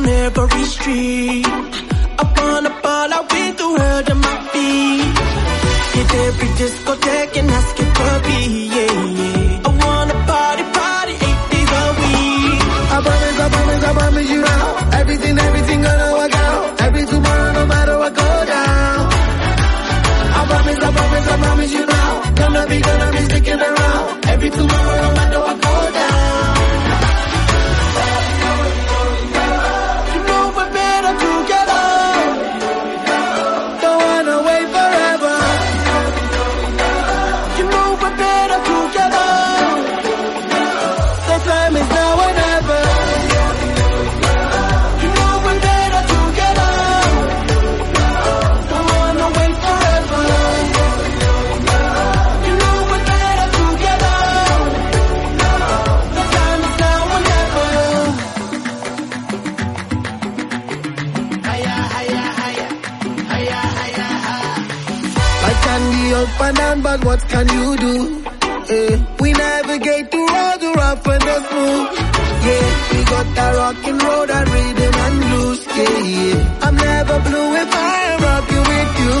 On every street. I wanna ball out with the world at my feet. Hit every discotheque and ask it for me, yeah, yeah. I wanna party, party eight days a week. I promise, I promise, I promise you now. Everything, everything gonna work out. Every tomorrow, no matter what go down. I promise, I promise, I promise you now. Gonna be, gonna be sticking around. Every tomorrow, no matter but what can you do? Eh, we navigate through all the rough and the smooth. Yeah, we got that rock and roll, that rhythm and blues. Yeah, yeah. I'm never blue if I am rocking with you.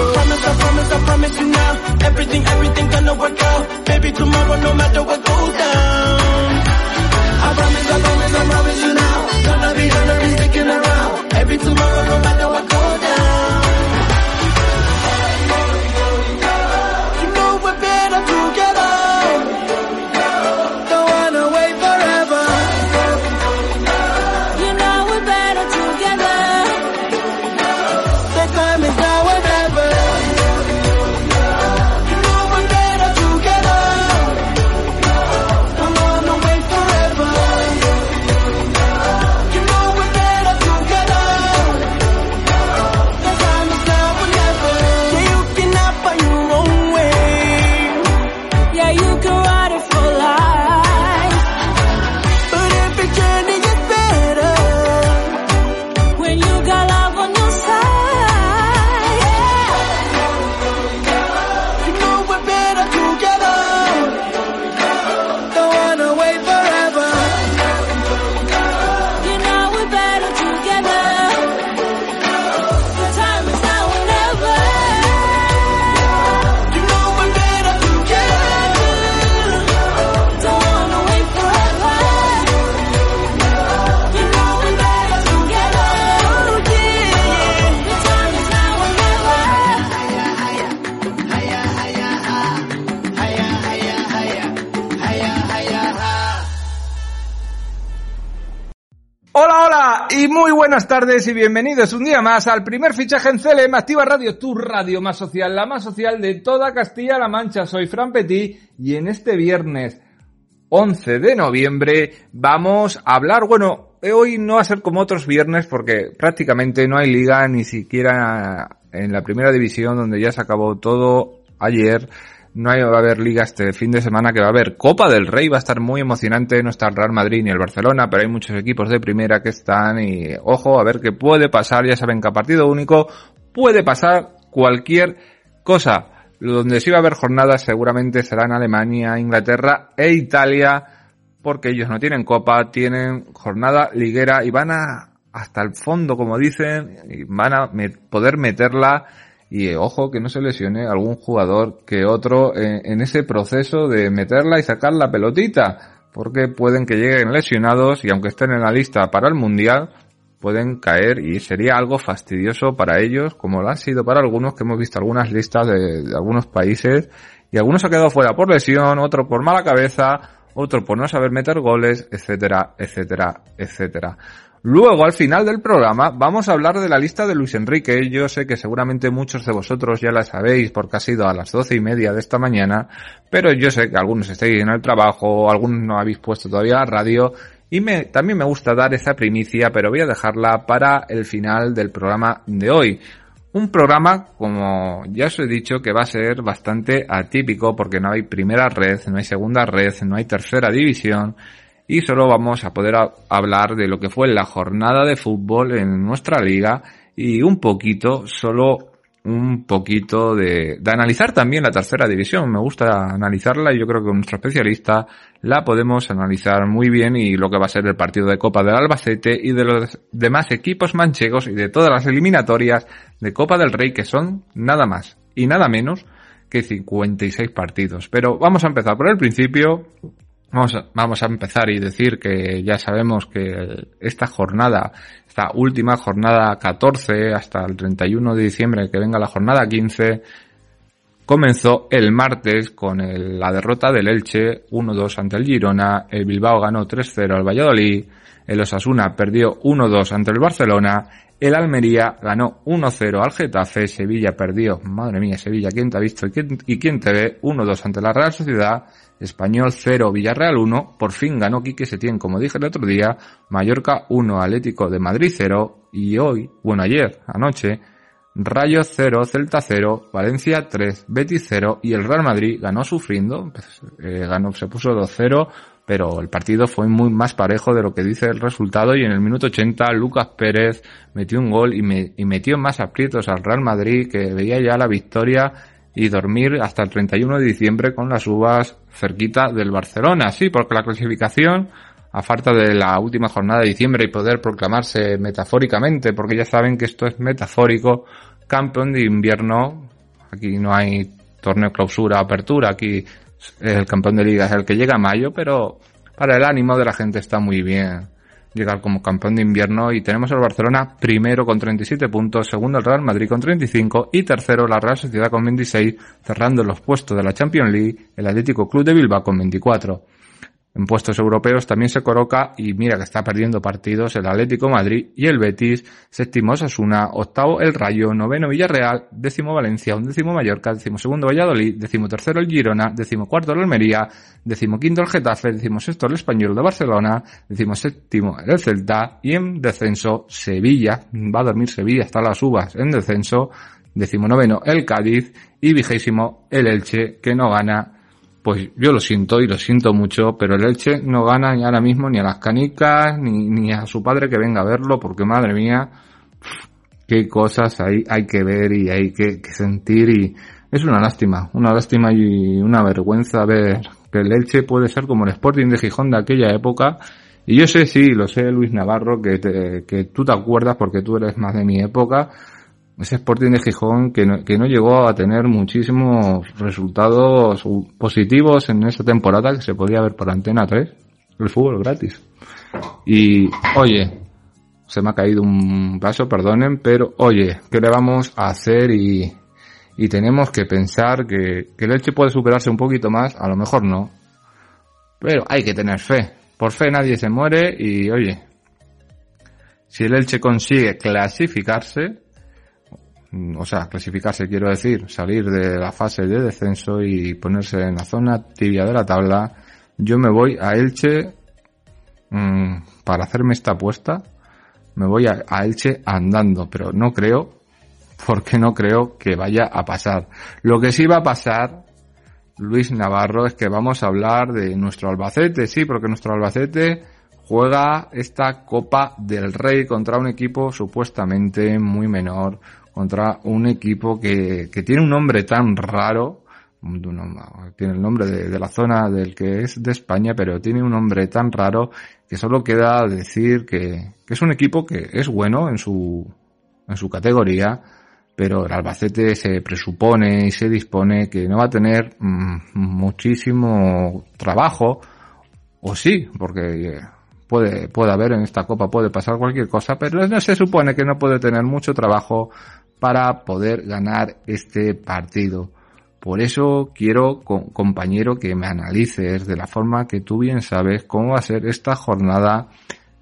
I promise, I promise, I promise you now. Everything, everything gonna work out. Baby, tomorrow, no matter what goes down. Tardes y bienvenidos un día más al primer fichaje en CLM Activa Radio, tu radio más social, la más social de toda Castilla-La Mancha. Soy Fran Petit y en este viernes 11 de noviembre vamos a hablar, bueno, hoy no va a ser como otros viernes porque prácticamente no hay liga ni siquiera en la primera división donde ya se acabó todo ayer. No hay, va a haber liga este fin de semana que va a haber Copa del Rey, va a estar muy emocionante, no está el Real Madrid ni el Barcelona, pero hay muchos equipos de primera que están y ojo a ver qué puede pasar, ya saben que a partido único puede pasar cualquier cosa. Donde sí va a haber jornadas seguramente serán Alemania, Inglaterra e Italia, porque ellos no tienen copa, tienen jornada liguera y van a hasta el fondo, como dicen, y van a poder meterla y ojo que no se lesione algún jugador que otro en ese proceso de meterla y sacar la pelotita, porque pueden que lleguen lesionados y aunque estén en la lista para el Mundial, pueden caer y sería algo fastidioso para ellos, como lo ha sido para algunos que hemos visto algunas listas de, de algunos países y algunos ha quedado fuera por lesión, otro por mala cabeza, otro por no saber meter goles, etcétera, etcétera, etcétera. Luego, al final del programa, vamos a hablar de la lista de Luis Enrique. Yo sé que seguramente muchos de vosotros ya la sabéis porque ha sido a las doce y media de esta mañana, pero yo sé que algunos estáis en el trabajo, algunos no habéis puesto todavía la radio y me, también me gusta dar esa primicia, pero voy a dejarla para el final del programa de hoy. Un programa, como ya os he dicho, que va a ser bastante atípico porque no hay primera red, no hay segunda red, no hay tercera división y solo vamos a poder hablar de lo que fue la jornada de fútbol en nuestra liga y un poquito, solo un poquito de, de analizar también la tercera división. Me gusta analizarla y yo creo que nuestro especialista la podemos analizar muy bien y lo que va a ser el partido de Copa del Albacete y de los demás equipos manchegos y de todas las eliminatorias de Copa del Rey que son nada más y nada menos que 56 partidos. Pero vamos a empezar por el principio. Vamos a, vamos a empezar y decir que ya sabemos que esta jornada, esta última jornada 14 hasta el 31 de diciembre que venga la jornada 15, comenzó el martes con el- la derrota del Elche 1-2 ante el Girona, el Bilbao ganó 3-0 al Valladolid, el Osasuna perdió 1-2 ante el Barcelona, el Almería ganó 1-0 al Getafe, Sevilla perdió, madre mía, Sevilla, ¿quién te ha visto y quién, te ve? 1-2 ante la Real Sociedad, Español 0, Villarreal 1, por fin ganó Quique Setién, como dije el otro día, Mallorca 1, Atlético de Madrid 0, y hoy, bueno ayer, anoche, Rayo 0, Celta 0, Valencia 3, Betis 0 y el Real Madrid ganó sufriendo, pues, eh, ganó, se puso 2-0, pero el partido fue muy más parejo de lo que dice el resultado y en el minuto 80 Lucas Pérez metió un gol y, me- y metió más aprietos al Real Madrid que veía ya la victoria y dormir hasta el 31 de diciembre con las uvas cerquita del Barcelona. Sí, porque la clasificación, a falta de la última jornada de diciembre y poder proclamarse metafóricamente, porque ya saben que esto es metafórico, campeón de invierno, aquí no hay torneo clausura, apertura, aquí el campeón de liga es el que llega a mayo, pero para el ánimo de la gente está muy bien llegar como campeón de invierno y tenemos al Barcelona primero con 37 puntos, segundo el Real Madrid con 35 y tercero la Real Sociedad con 26, cerrando los puestos de la Champions League el Atlético Club de Bilbao con 24. En puestos europeos también se coloca, y mira que está perdiendo partidos, el Atlético Madrid y el Betis, séptimo Osasuna, octavo el Rayo, noveno Villarreal, décimo Valencia, undécimo Mallorca, décimo segundo Valladolid, décimo tercero el Girona, décimo cuarto el Almería, décimo quinto el Getafe, décimo sexto el Español de Barcelona, décimo séptimo el Celta y en descenso Sevilla, va a dormir Sevilla hasta las uvas en descenso, décimo noveno el Cádiz y vigésimo el Elche que no gana pues yo lo siento y lo siento mucho, pero el Elche no gana ni ahora mismo ni a las canicas, ni, ni a su padre que venga a verlo, porque madre mía, qué cosas hay, hay que ver y hay que, sentir y es una lástima, una lástima y una vergüenza ver que el Elche puede ser como el Sporting de Gijón de aquella época. Y yo sé, sí, lo sé, Luis Navarro, que, te- que tú te acuerdas porque tú eres más de mi época, ese Sporting de Gijón que no, que no llegó a tener muchísimos resultados positivos en esa temporada que se podía ver por Antena 3, el fútbol gratis. Y, oye, se me ha caído un vaso, perdonen, pero oye, ¿qué le vamos a hacer? Y, y tenemos que pensar que, que el Elche puede superarse un poquito más, a lo mejor no, pero hay que tener fe. Por fe nadie se muere y, oye, si el Elche consigue clasificarse, o sea, clasificarse quiero decir, salir de la fase de descenso y ponerse en la zona tibia de la tabla, yo me voy a Elche mm, para hacerme esta apuesta, me voy a, a Elche andando, pero no creo, porque no creo que vaya a pasar. Lo que sí va a pasar, Luis Navarro, es que vamos a hablar de nuestro Albacete, sí, porque nuestro Albacete juega esta Copa del Rey contra un equipo supuestamente muy menor, contra un equipo que, que tiene un nombre tan raro, tiene el nombre de, de, la zona del que es de España, pero tiene un nombre tan raro que solo queda decir que, que es un equipo que es bueno en su, en su categoría, pero el Albacete se presupone y se dispone que no va a tener mm, muchísimo trabajo, o sí, porque puede, puede haber en esta copa, puede pasar cualquier cosa, pero se supone que no puede tener mucho trabajo para poder ganar este partido. Por eso quiero, compañero, que me analices de la forma que tú bien sabes cómo va a ser esta jornada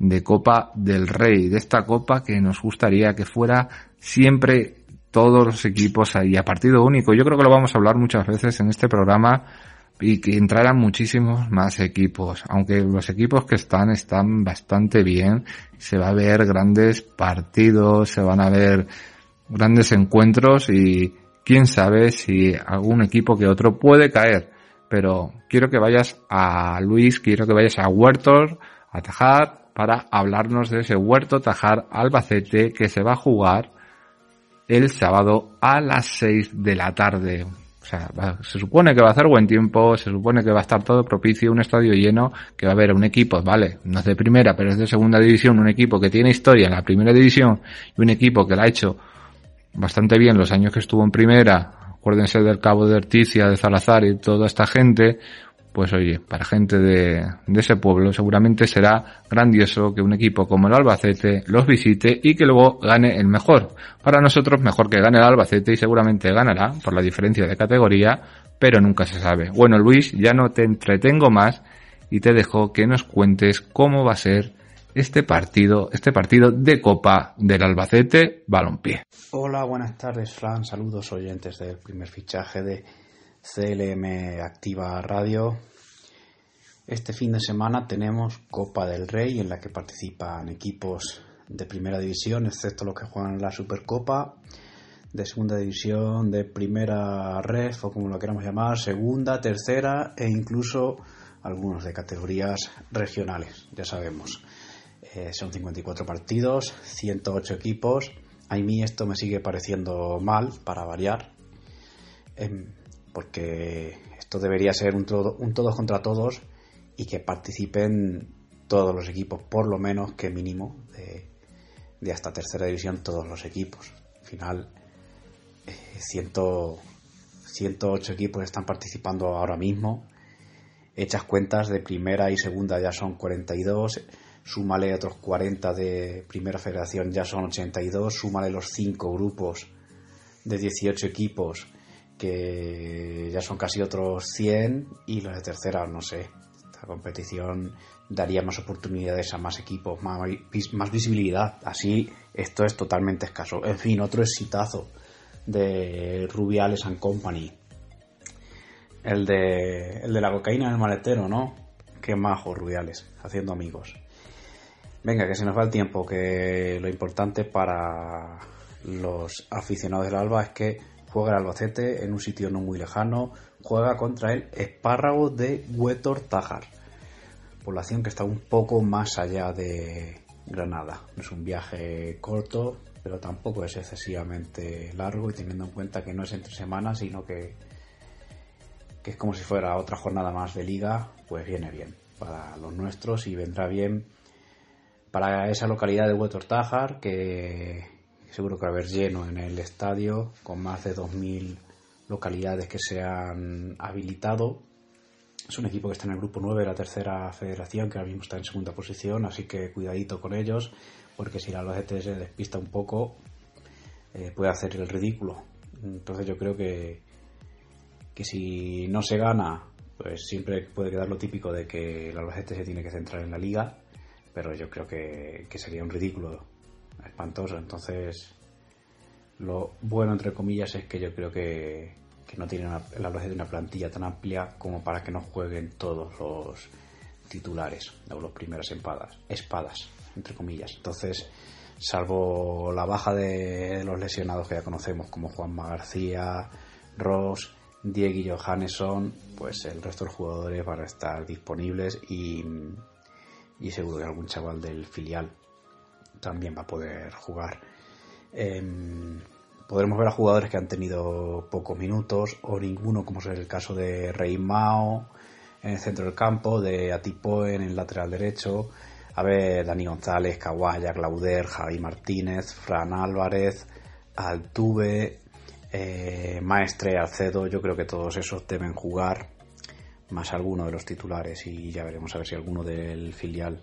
de Copa del Rey, de esta copa que nos gustaría que fuera siempre todos los equipos ahí a partido único. Yo creo que lo vamos a hablar muchas veces en este programa y que entraran muchísimos más equipos, aunque los equipos que están están bastante bien, se va a ver grandes partidos, se van a ver grandes encuentros y quién sabe si algún equipo que otro puede caer. Pero quiero que vayas a Luis, quiero que vayas a Huertos, a Tajar, para hablarnos de ese Huerto Tajar Albacete que se va a jugar el sábado a las 6 de la tarde. O sea, se supone que va a hacer buen tiempo, se supone que va a estar todo propicio, un estadio lleno, que va a haber un equipo, vale, no es de primera, pero es de segunda división, un equipo que tiene historia en la primera división y un equipo que la ha hecho bastante bien los años que estuvo en primera, acuérdense del Cabo de Articia, de Salazar y toda esta gente, pues oye, para gente de, ese pueblo seguramente será grandioso que un equipo como el Albacete los visite y que luego gane el mejor. Para nosotros mejor que gane el Albacete y seguramente ganará por la diferencia de categoría, pero nunca se sabe. Bueno Luis, ya no te entretengo más y te dejo que nos cuentes cómo va a ser este partido, este partido de Copa del Albacete Balompié. Hola, buenas tardes, Fran. Saludos oyentes del primer fichaje de CLM Activa Radio. Este fin de semana tenemos Copa del Rey en la que participan equipos de primera división, excepto los que juegan la Supercopa, de segunda división, de primera ref o como lo queramos llamar, segunda, tercera e incluso algunos de categorías regionales, ya sabemos. Eh, son 54 partidos, 108 equipos. A mí esto me sigue pareciendo mal, para variar, em, porque esto debería ser un, un todos contra todos y que participen todos los equipos, por lo menos que mínimo de, hasta tercera división todos los equipos. Al final, 108 eh, equipos están participando ahora mismo. Hechas cuentas de primera y segunda ya son 42 súmale otros 40 de Primera Federación, ya son 82, súmale los 5 grupos de 18 equipos, que ya son casi otros 100, y los de tercera, no sé, esta competición daría más oportunidades a más equipos, más, más visibilidad, así esto es totalmente escaso. En fin, otro exitazo de Rubiales and Company. El de, el de la cocaína en el maletero, ¿no? Qué majo Rubiales, haciendo amigos. Venga, que se nos va el tiempo, que lo importante para los aficionados del Alba es que juega el Albacete en un sitio no muy lejano, juega contra el Espárrago de Huetor Tajar, población que está un poco más allá de Granada. Es un viaje corto, pero tampoco es excesivamente largo y teniendo en cuenta que no es entre semanas, sino que, que es como si fuera otra jornada más de liga, pues viene bien para los nuestros y vendrá bien para esa localidad de Huetor que seguro que va a haber lleno en el estadio, con más de 2.000 localidades que se han habilitado. Es un equipo que está en el grupo 9 de la tercera federación, que ahora mismo está en segunda posición, así que cuidadito con ellos, porque si la Albacete se despista un poco, eh, puede hacer el ridículo. Entonces yo creo que, que si no se gana, pues siempre puede quedar lo típico de que el Albacete se tiene que centrar en la liga pero yo creo que, sería un ridículo espantoso. Entonces, lo bueno, entre comillas, es que yo creo que, no tiene una, la de una plantilla tan amplia como para que no jueguen todos los titulares o los primeras espadas, espadas, entre comillas. Entonces, salvo la baja de los lesionados que ya conocemos, como Juanma García, Ross, Diego y Johannesson, pues el resto de los jugadores van a estar disponibles y y seguro que algún chaval del filial también va a poder jugar. Em, podremos ver a jugadores que han tenido pocos minutos o ninguno, como es el caso de Rey Mao en el centro del campo, de Atipoe en el lateral derecho, a ver Dani González, Kawaya, Clauder, Javi Martínez, Fran Álvarez, Altuve, eh, Maestre, Alcedo, yo creo que todos esos deben jugar, más alguno de los titulares y ya veremos a ver si alguno del filial.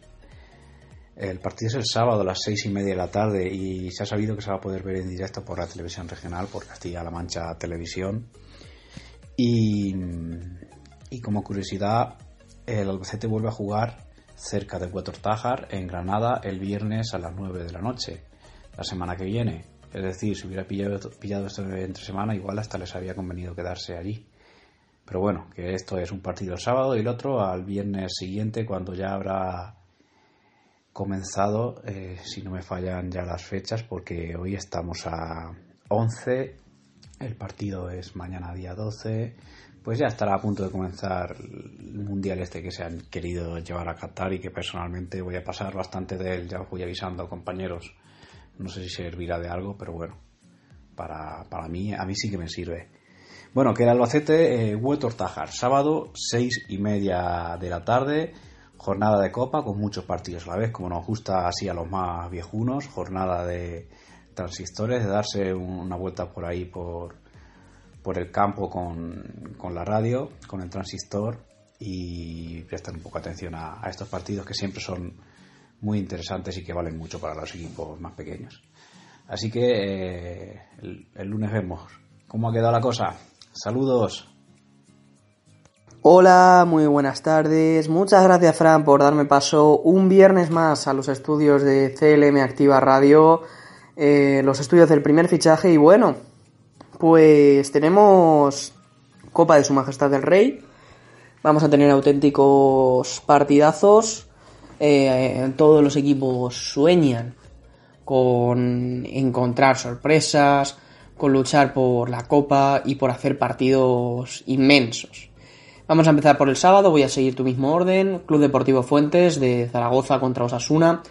El partido es el sábado a las seis y media de la tarde y se ha sabido que se va a poder ver en directo por la televisión regional, por Castilla-La Mancha Televisión. Y, y como curiosidad, el Albacete vuelve a jugar cerca de Huetor Tájar, en Granada, el viernes a las 9 de la noche, la semana que viene. Es decir, si hubiera pillado, pillado esto entre semana, igual hasta les había convenido quedarse allí. Pero bueno, que esto es un partido el sábado y el otro al viernes siguiente, cuando ya habrá comenzado, eh, si no me fallan ya las fechas, porque hoy estamos a 11, el partido es mañana día 12, pues ya estará a punto de comenzar el mundial este que se han querido llevar a Qatar y que personalmente voy a pasar bastante de él, ya os voy avisando compañeros, no sé si servirá de algo, pero bueno, para, para mí, a mí sí que me sirve. Bueno, que el Albacete, eh, Huetor Tajar, sábado, seis y media de la tarde, jornada de copa con muchos partidos a la vez, como nos gusta así a los más viejunos, jornada de transistores, de darse una vuelta por ahí por, por el campo con, con la radio, con el transistor y prestar un poco atención a, estos partidos que siempre son muy interesantes y que valen mucho para los equipos más pequeños. Así que eh, el lunes vemos cómo ha quedado la cosa. Saludos. Hola, muy buenas tardes. Muchas gracias, Fran, por darme paso un viernes más a los estudios de CLM Activa Radio, eh, los estudios del primer fichaje. Y bueno, pues tenemos Copa de Su Majestad el Rey. Vamos a tener auténticos partidazos. Eh, todos los equipos sueñan con encontrar sorpresas, con luchar por la Copa y por hacer partidos inmensos. Vamos a empezar por el sábado, voy a seguir tu mismo orden. Club Deportivo Fuentes de Zaragoza contra Osasuna.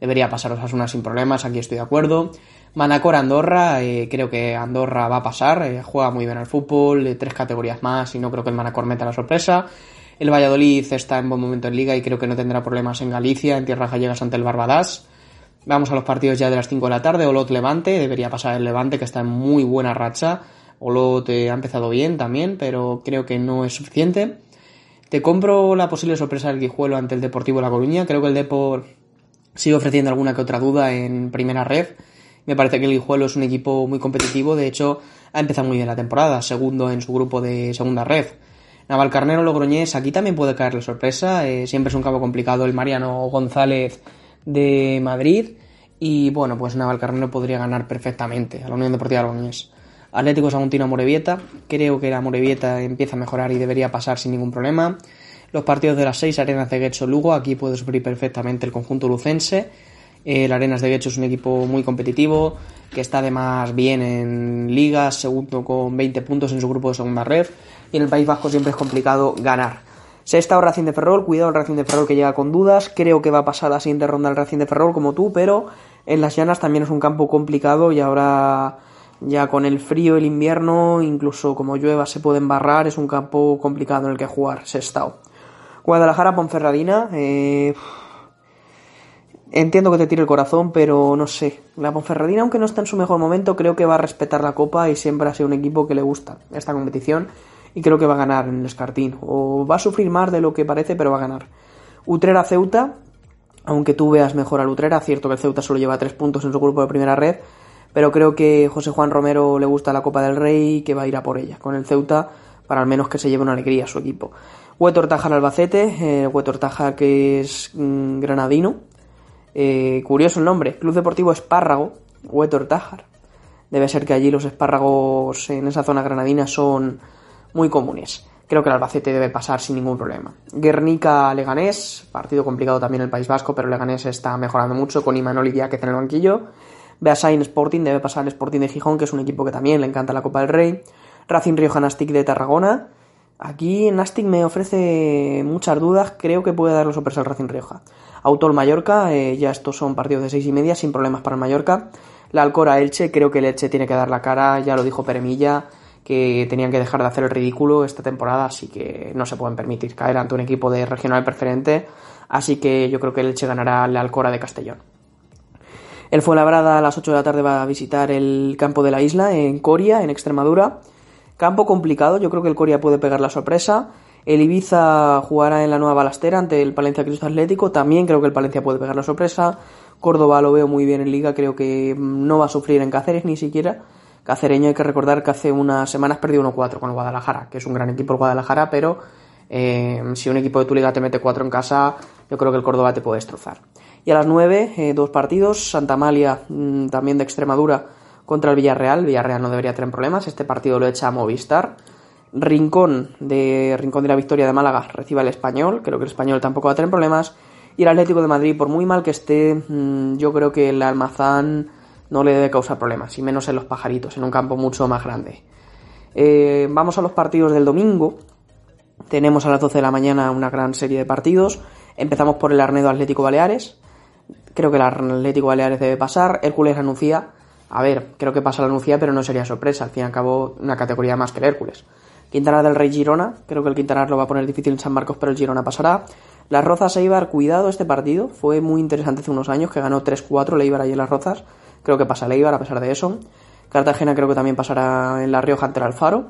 Debería pasar Osasuna sin problemas, aquí estoy de acuerdo. Manacor Andorra, eh, creo que Andorra va a pasar, eh, juega muy bien al fútbol, eh, tres categorías más y no creo que el Manacor meta la sorpresa. El Valladolid está en buen momento en liga y creo que no tendrá problemas en Galicia, en tierras gallegas ante el Barbadas. Vamos a los partidos ya de las 5 de la tarde, Olot Levante, debería pasar el Levante que está en muy buena racha. Olot eh, ha empezado bien también, pero creo que no es suficiente. Te compro la posible sorpresa del Guijuelo ante el Deportivo La Coruña. Creo que el Depor sigue ofreciendo alguna que otra duda en primera red. Me parece que el Guijuelo es un equipo muy competitivo. De hecho, ha empezado muy bien la temporada, segundo en su grupo de segunda red. Navalcarnero Logroñés, aquí también puede caer la sorpresa. Eh, siempre es un campo complicado el Mariano González de Madrid. Y bueno, pues Navalcarnero podría ganar perfectamente a la Unión Deportiva Logroñés. Atlético Saguntino Morevieta. Creo que la Morevieta empieza a mejorar y debería pasar sin ningún problema. Los partidos de las 6, Arenas de Guecho Lugo. Aquí puede sufrir perfectamente el conjunto lucense. El Arenas de Guecho es un equipo muy competitivo, que está además bien en ligas, segundo con 20 puntos en su grupo de segunda red. Y en el País Vasco siempre es complicado ganar. Sexta o Racing de Ferrol, cuidado el Racing de Ferrol que llega con dudas. Creo que va a pasar la siguiente ronda el Racing de Ferrol como tú, pero en las llanas también es un campo complicado y ahora ya con el frío, el invierno, incluso como llueva se puede embarrar, es un campo complicado en el que jugar, Sestao. Guadalajara, Ponferradina, eh... entiendo que te tire el corazón, pero no sé. La Ponferradina, aunque no está en su mejor momento, creo que va a respetar la copa y siempre ha sido un equipo que le gusta esta competición y creo que va a ganar en el Escartín. O va a sufrir más de lo que parece, pero va a ganar. Utrera Ceuta, aunque tú veas mejor al Utrera, cierto que el Ceuta solo lleva tres puntos en su grupo de primera red, pero creo que José Juan Romero le gusta la Copa del Rey y que va a ir a por ella, con el Ceuta, para al menos que se lleve una alegría a su equipo. Huetor Tajar Albacete, eh, Huetor Tajar que es mm, granadino, eh, curioso el nombre, Club Deportivo Espárrago, Huetor Tajar. Debe ser que allí los espárragos en esa zona granadina son muy comunes. Creo que el Albacete debe pasar sin ningún problema. Guernica Leganés, partido complicado también el País Vasco, pero Leganés está mejorando mucho con Imanol y Diáquez en el banquillo. Beasain Sporting debe pasar el Sporting de Gijón, que es un equipo que también le encanta la Copa del Rey. Racing Rioja Nastic de Tarragona. Aquí Nastic me ofrece muchas dudas, creo que puede dar los sorpresa al Racing Rioja. Autol Mallorca, eh, ya estos son partidos de seis y media, sin problemas para el Mallorca. La Alcora Elche, creo que el Elche tiene que dar la cara, ya lo dijo Peremilla, que tenían que dejar de hacer el ridículo esta temporada, así que no se pueden permitir caer ante un equipo de regional preferente, así que yo creo que el Elche ganará la Alcora de Castellón. El Fuenlabrada a las 8 de la tarde va a visitar el campo de la isla en Coria, en Extremadura. Campo complicado, yo creo que el Coria puede pegar la sorpresa. El Ibiza jugará en la nueva balastera ante el Palencia Cristo Atlético. También creo que el Palencia puede pegar la sorpresa. Córdoba lo veo muy bien en liga, creo que no va a sufrir en Cáceres ni siquiera. Cacereño hay que recordar que hace unas semanas perdió 1-4 con el Guadalajara, que es un gran equipo el Guadalajara, pero eh, si un equipo de tu liga te mete 4 en casa, yo creo que el Córdoba te puede destrozar. Y a las 9, eh, dos partidos, Santa Amalia mm, también de Extremadura contra el Villarreal. Villarreal no debería tener problemas, este partido lo echa a Movistar. Rincón de Rincón de la Victoria de Málaga recibe al Español, creo que el Español tampoco va a tener problemas. Y el Atlético de Madrid, por muy mal que esté, mm, yo creo que el Almazán no le debe causar problemas, y menos en los pajaritos, en un campo mucho más grande. Eh, vamos a los partidos del domingo. Tenemos a las 12 de la mañana una gran serie de partidos. Empezamos por el Arnedo Atlético Baleares. Creo que el Atlético Baleares debe pasar. Hércules anuncia. A ver, creo que pasa la anuncia, pero no sería sorpresa. Al fin y al cabo, una categoría más que el Hércules. Quintana del Rey Girona, creo que el Quintana lo va a poner difícil en San Marcos, pero el Girona pasará. Las Rozas Eibar, cuidado este partido, fue muy interesante hace unos años, que ganó 3-4 el Eibar en Las Rozas, creo que pasa el Eibar a pesar de eso. Cartagena creo que también pasará en La Rioja ante el Alfaro.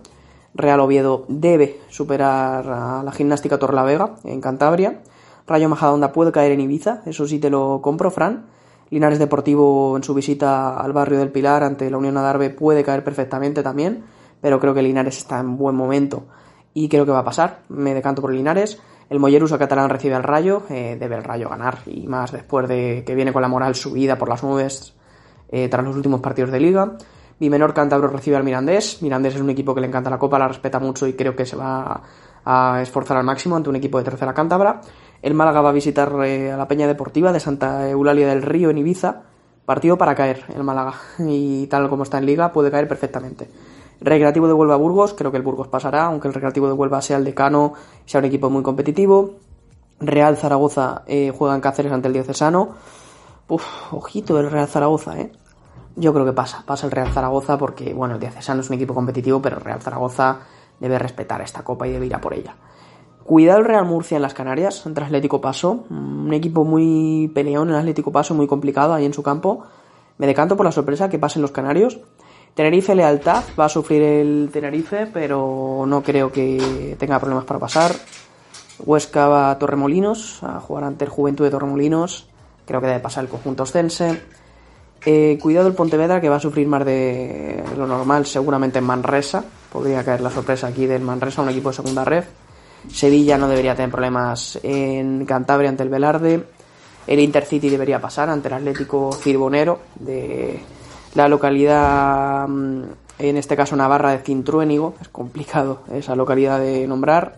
Real Oviedo debe superar a la gimnástica Torlavega en Cantabria. Rayo Majadahonda puede caer en Ibiza, eso sí te lo compro, Fran. Linares Deportivo en su visita al barrio del Pilar ante la Unión Adarve puede caer perfectamente también pero creo que Linares está en buen momento y creo que va a pasar. Me decanto por Linares. El Molleruso catalán recibe al Rayo, eh, debe el Rayo ganar y más después de que viene con la moral subida por las nubes eh, tras los últimos partidos de liga. Bimenor Cántabro recibe al Mirandés. Mirandés es un equipo que le encanta la copa, la respeta mucho y creo que se va a esforzar al máximo ante un equipo de tercera cántabra. El Málaga va a visitar eh, a la Peña Deportiva de Santa Eulalia del Río en Ibiza. Partido para caer el Málaga y tal como está en liga puede caer perfectamente. Recreativo de Huelva Burgos, creo que el Burgos pasará, aunque el Recreativo de Huelva sea el decano, sea un equipo muy competitivo. Real Zaragoza eh, juega en Cáceres ante el Diocesano. Uf, ojito el Real Zaragoza, ¿eh? Yo creo que pasa, pasa el Real Zaragoza porque, bueno, el Diocesano es un equipo competitivo, pero el Real Zaragoza debe respetar esta copa y debe ir a por ella. Cuidado el Real Murcia en las Canarias, entre Atlético Paso, un equipo muy peleón en Atlético Paso, muy complicado ahí en su campo. Me decanto por la sorpresa que pasen los canarios. Tenerife Lealtad va a sufrir el Tenerife, pero no creo que tenga problemas para pasar. Huesca va a Torremolinos, a jugar ante el Juventud de Torremolinos. Creo que debe pasar el conjunto ostense. Eh, cuidado el Pontevedra, que va a sufrir más de lo normal, seguramente en Manresa. Podría caer la sorpresa aquí del Manresa, un equipo de segunda red. Sevilla no debería tener problemas en Cantabria ante el Velarde. El Intercity debería pasar ante el Atlético Cirbonero de la localidad, mm, en este caso Navarra de Cintruénigo, es complicado esa localidad de nombrar.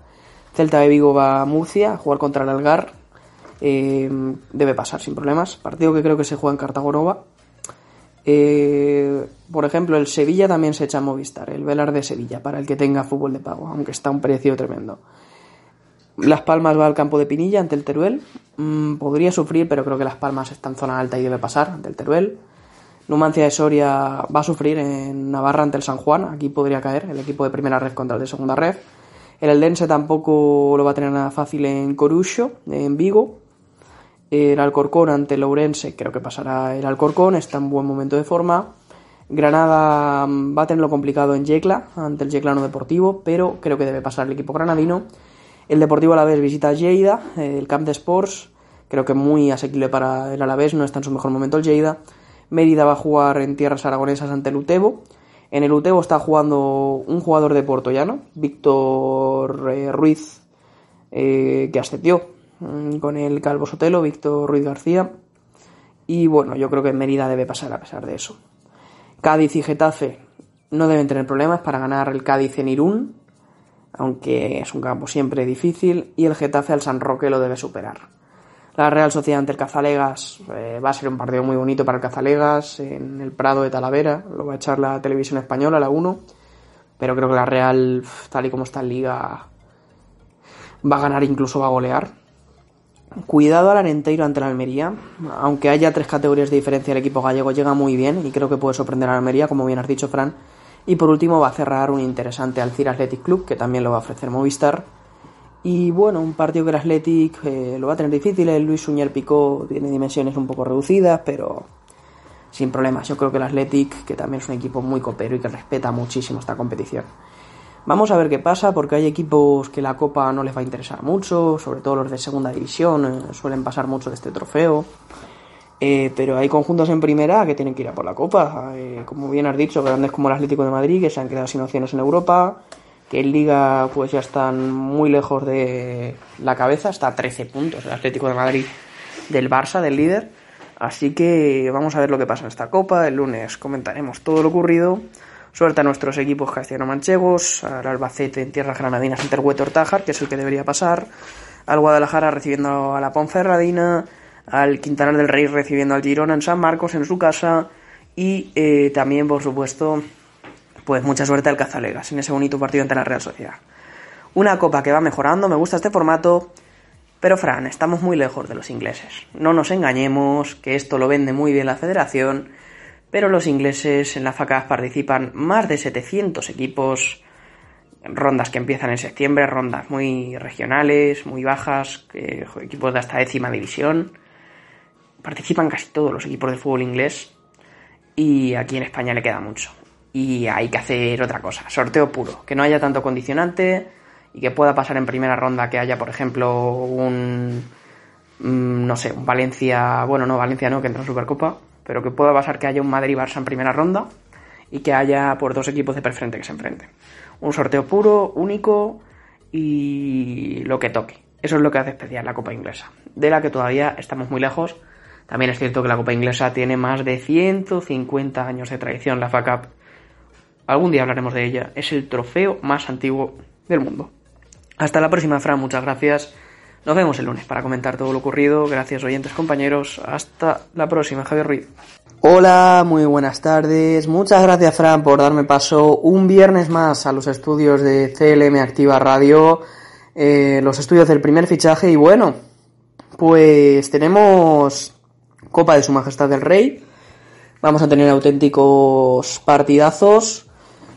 Celta de Vigo va a Murcia a jugar contra el Algar. Eh, debe pasar sin problemas. Partido que creo que se juega en Cartagonova. Eh, por ejemplo, el Sevilla también se echa a Movistar, el Velar de Sevilla, para el que tenga fútbol de pago, aunque está un precio tremendo. Las Palmas va al campo de Pinilla ante el Teruel. Mm, podría sufrir, pero creo que Las Palmas está en zona alta y debe pasar ante el Teruel. Numancia de Soria va a sufrir en Navarra ante el San Juan. Aquí podría caer el equipo de primera red contra el de segunda red. El Eldense tampoco lo va a tener nada fácil en Corucho, en Vigo. El Alcorcón ante el Ourense, creo que pasará el Alcorcón, está en buen momento de forma. Granada va a tenerlo complicado en Yecla, ante el Yeclano Deportivo, pero creo que debe pasar el equipo granadino. El Deportivo Alavés visita a Lleida, el Camp de Sports, creo que muy asequible para el Alavés, no está en su mejor momento el Lleida. Mérida va a jugar en tierras aragonesas ante el Utebo. En el Utebo está jugando un jugador de Puerto Llano, Víctor eh, Ruiz, eh, que ascendió mm, con el Calvo Sotelo, Víctor Ruiz García. Y bueno, yo creo que Mérida debe pasar a pesar de eso. Cádiz y Getafe no deben tener problemas para ganar el Cádiz en Irún, aunque es un campo siempre difícil, y el Getafe al San Roque lo debe superar. La Real Sociedad ante el Cazalegas eh, va a ser un partido muy bonito para el Cazalegas en el Prado de Talavera. Lo va a echar la televisión española, la 1. Pero creo que la Real, tal y como está en liga, va a ganar, incluso va a golear. Cuidado al Arenteiro ante la Almería. Aunque haya tres categorías de diferencia, el equipo gallego llega muy bien y creo que puede sorprender a la Almería, como bien has dicho, Fran. Y por último va a cerrar un interesante Alcira Athletic Club, que también lo va a ofrecer Movistar y bueno, un partido que el Athletic eh, lo va a tener difícil. El Luis Suñer Picó tiene dimensiones un poco reducidas, pero sin problemas. Yo creo que el Athletic, que también es un equipo muy copero y que respeta muchísimo esta competición. Vamos a ver qué pasa, porque hay equipos que la Copa no les va a interesar mucho, sobre todo los de segunda división, eh, suelen pasar mucho de este trofeo. Eh, pero hay conjuntos en primera que tienen que ir a por la Copa. Eh, como bien has dicho, grandes como el Atlético de Madrid, que se han quedado sin opciones en Europa, que en Liga pues ya están muy lejos de la cabeza, está a 13 puntos el Atlético de Madrid del Barça, del líder. Así que vamos a ver lo que pasa en esta Copa. El lunes comentaremos todo lo ocurrido. Suerte a nuestros equipos castellano-manchegos, al Albacete en tierras granadinas ante el Huetor Tájar, que es el que debería pasar, al Guadalajara recibiendo a la Ponferradina, al Quintanar del Rey recibiendo al Girona en San Marcos en su casa y eh, también, por supuesto, pues mucha suerte al Cazalegas en ese bonito partido ante la Real Sociedad. Una copa que va mejorando, me gusta este formato, pero Fran, estamos muy lejos de los ingleses. No nos engañemos, que esto lo vende muy bien la federación, pero los ingleses en la FACAF participan más de 700 equipos, rondas que empiezan en septiembre, rondas muy regionales, muy bajas, eh, equipos de hasta décima división. Participan casi todos los equipos de fútbol inglés y aquí en España le queda mucho. Y hay que hacer otra cosa, sorteo puro, que no haya tanto condicionante y que pueda pasar en primera ronda que haya, por ejemplo, un mm, no sé, un Valencia, bueno, no, Valencia no, que entra en Supercopa, pero que pueda pasar que haya un Madrid-Barça en primera ronda y que haya por dos equipos de preferente que se enfrenten. Un sorteo puro, único y lo que toque. Eso es lo que hace especial la Copa Inglesa, de la que todavía estamos muy lejos. También es cierto que la Copa Inglesa tiene más de 150 años de tradición, la FA Cup. Algún día hablaremos de ella. Es el trofeo más antiguo del mundo. Hasta la próxima, Fran. Muchas gracias. Nos vemos el lunes para comentar todo lo ocurrido. Gracias, oyentes, compañeros. Hasta la próxima, Javier Ruiz. Hola, muy buenas tardes. Muchas gracias, Fran, por darme paso un viernes más a los estudios de CLM Activa Radio, eh, los estudios del primer fichaje. Y bueno, pues tenemos Copa de Su Majestad del Rey. Vamos a tener auténticos partidazos.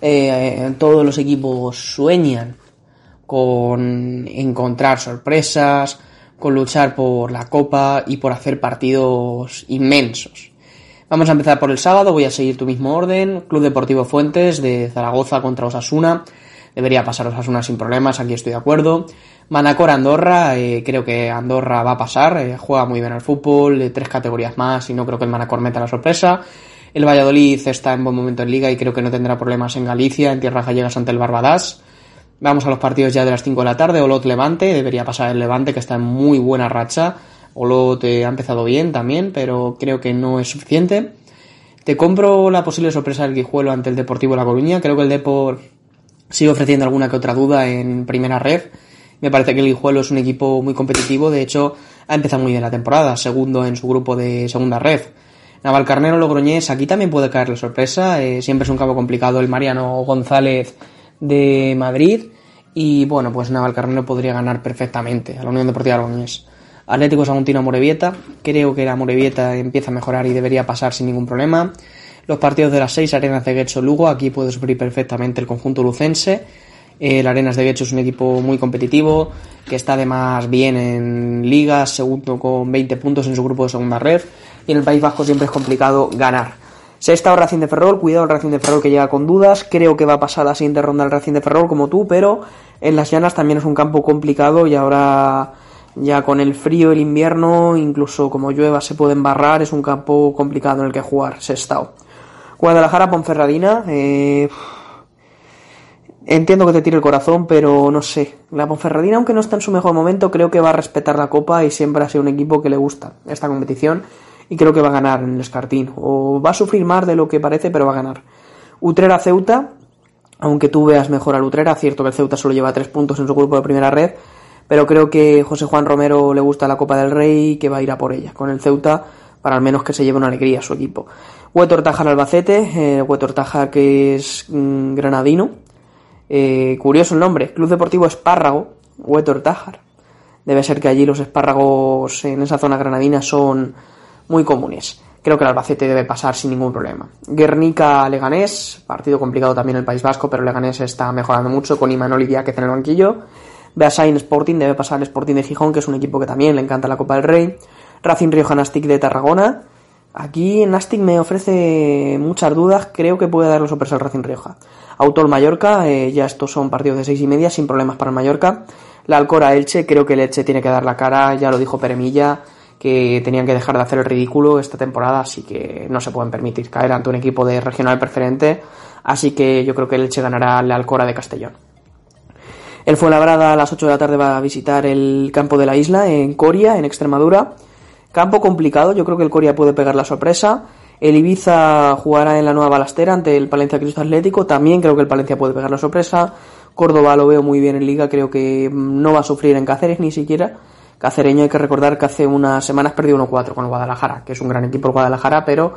Eh, todos los equipos sueñan con encontrar sorpresas, con luchar por la copa y por hacer partidos inmensos. Vamos a empezar por el sábado, voy a seguir tu mismo orden. Club Deportivo Fuentes de Zaragoza contra Osasuna. Debería pasar Osasuna sin problemas, aquí estoy de acuerdo. Manacor Andorra, eh, creo que Andorra va a pasar, eh, juega muy bien al fútbol, tres categorías más y no creo que el Manacor meta la sorpresa. El Valladolid está en buen momento en liga y creo que no tendrá problemas en Galicia, en tierras gallegas ante el Barbadas. Vamos a los partidos ya de las 5 de la tarde. Olot Levante, debería pasar el Levante que está en muy buena racha. Olot eh, ha empezado bien también, pero creo que no es suficiente. Te compro la posible sorpresa del Guijuelo ante el Deportivo La Coruña. Creo que el Depor sigue ofreciendo alguna que otra duda en primera red. Me parece que el Guijuelo es un equipo muy competitivo. De hecho, ha empezado muy bien la temporada, segundo en su grupo de segunda red. Navalcarnero Logroñés, aquí también puede caer la sorpresa. Eh, siempre es un campo complicado el Mariano González de Madrid. Y bueno, pues Navalcarnero podría ganar perfectamente a la Unión Deportiva Logroñés. Atlético Saguntino Morevieta, creo que la Morevieta empieza a mejorar y debería pasar sin ningún problema. Los partidos de las seis Arenas de Guecho Lugo, aquí puede sufrir perfectamente el conjunto lucense. El Arenas de Guecho es un equipo muy competitivo, que está además bien en ligas, segundo con 20 puntos en su grupo de segunda red. Y en el País Vasco siempre es complicado ganar. Sexta o Racing de Ferrol, cuidado el Racing de Ferrol que llega con dudas, creo que va a pasar la siguiente ronda el Racing de Ferrol como tú, pero en las llanas también es un campo complicado y ahora ya con el frío, el invierno, incluso como llueva se puede embarrar, es un campo complicado en el que jugar, Sestao. Guadalajara, Ponferradina, eh, entiendo que te tire el corazón, pero no sé, la Ponferradina aunque no está en su mejor momento, creo que va a respetar la copa y siempre ha sido un equipo que le gusta esta competición y creo que va a ganar en el Escartín. O va a sufrir más de lo que parece, pero va a ganar. Utrera Ceuta, aunque tú veas mejor al Utrera, cierto que el Ceuta solo lleva tres puntos en su grupo de primera red, pero creo que José Juan Romero le gusta la Copa del Rey y que va a ir a por ella, con el Ceuta, para al menos que se lleve una alegría a su equipo. Huetor Tajar Albacete, eh, Huetor Tajar que es mm, granadino, eh, curioso el nombre, Club Deportivo Espárrago, Huetor Tajar. Debe ser que allí los espárragos en esa zona granadina son muy comunes. Creo que el Albacete debe pasar sin ningún problema. Guernica-Leganés, partido complicado también el País Vasco, pero Leganés está mejorando mucho con Imanol y Diáquez en el banquillo. Beasain Sporting debe pasar el Sporting de Gijón, que es un equipo que también le encanta la Copa del Rey. Racing Río Janastic de Tarragona. Aquí Nastic me ofrece muchas dudas, creo que puede dar los sorpresa al Racing Rioja. Auto el Mallorca, eh, ya estos son partidos de seis y media, sin problemas para el Mallorca. La Alcora Elche, creo que el Elche tiene que dar la cara, ya lo dijo Peremilla, que tenían que dejar de hacer el ridículo esta temporada, así que no se pueden permitir caer ante un equipo de regional preferente, así que yo creo que el Elche ganará la Alcora de Castellón. El Fuenlabrada a las 8 de la tarde va a visitar el campo de la isla en Coria, en Extremadura. Campo complicado, yo creo que el Coria puede pegar la sorpresa. El Ibiza jugará en la nueva balastera ante el Palencia Cristo Atlético. También creo que el Palencia puede pegar la sorpresa. Córdoba lo veo muy bien en liga, creo que no va a sufrir en Cáceres ni siquiera. Cacereño hay que recordar que hace unas semanas perdió 1-4 con el Guadalajara, que es un gran equipo el Guadalajara, pero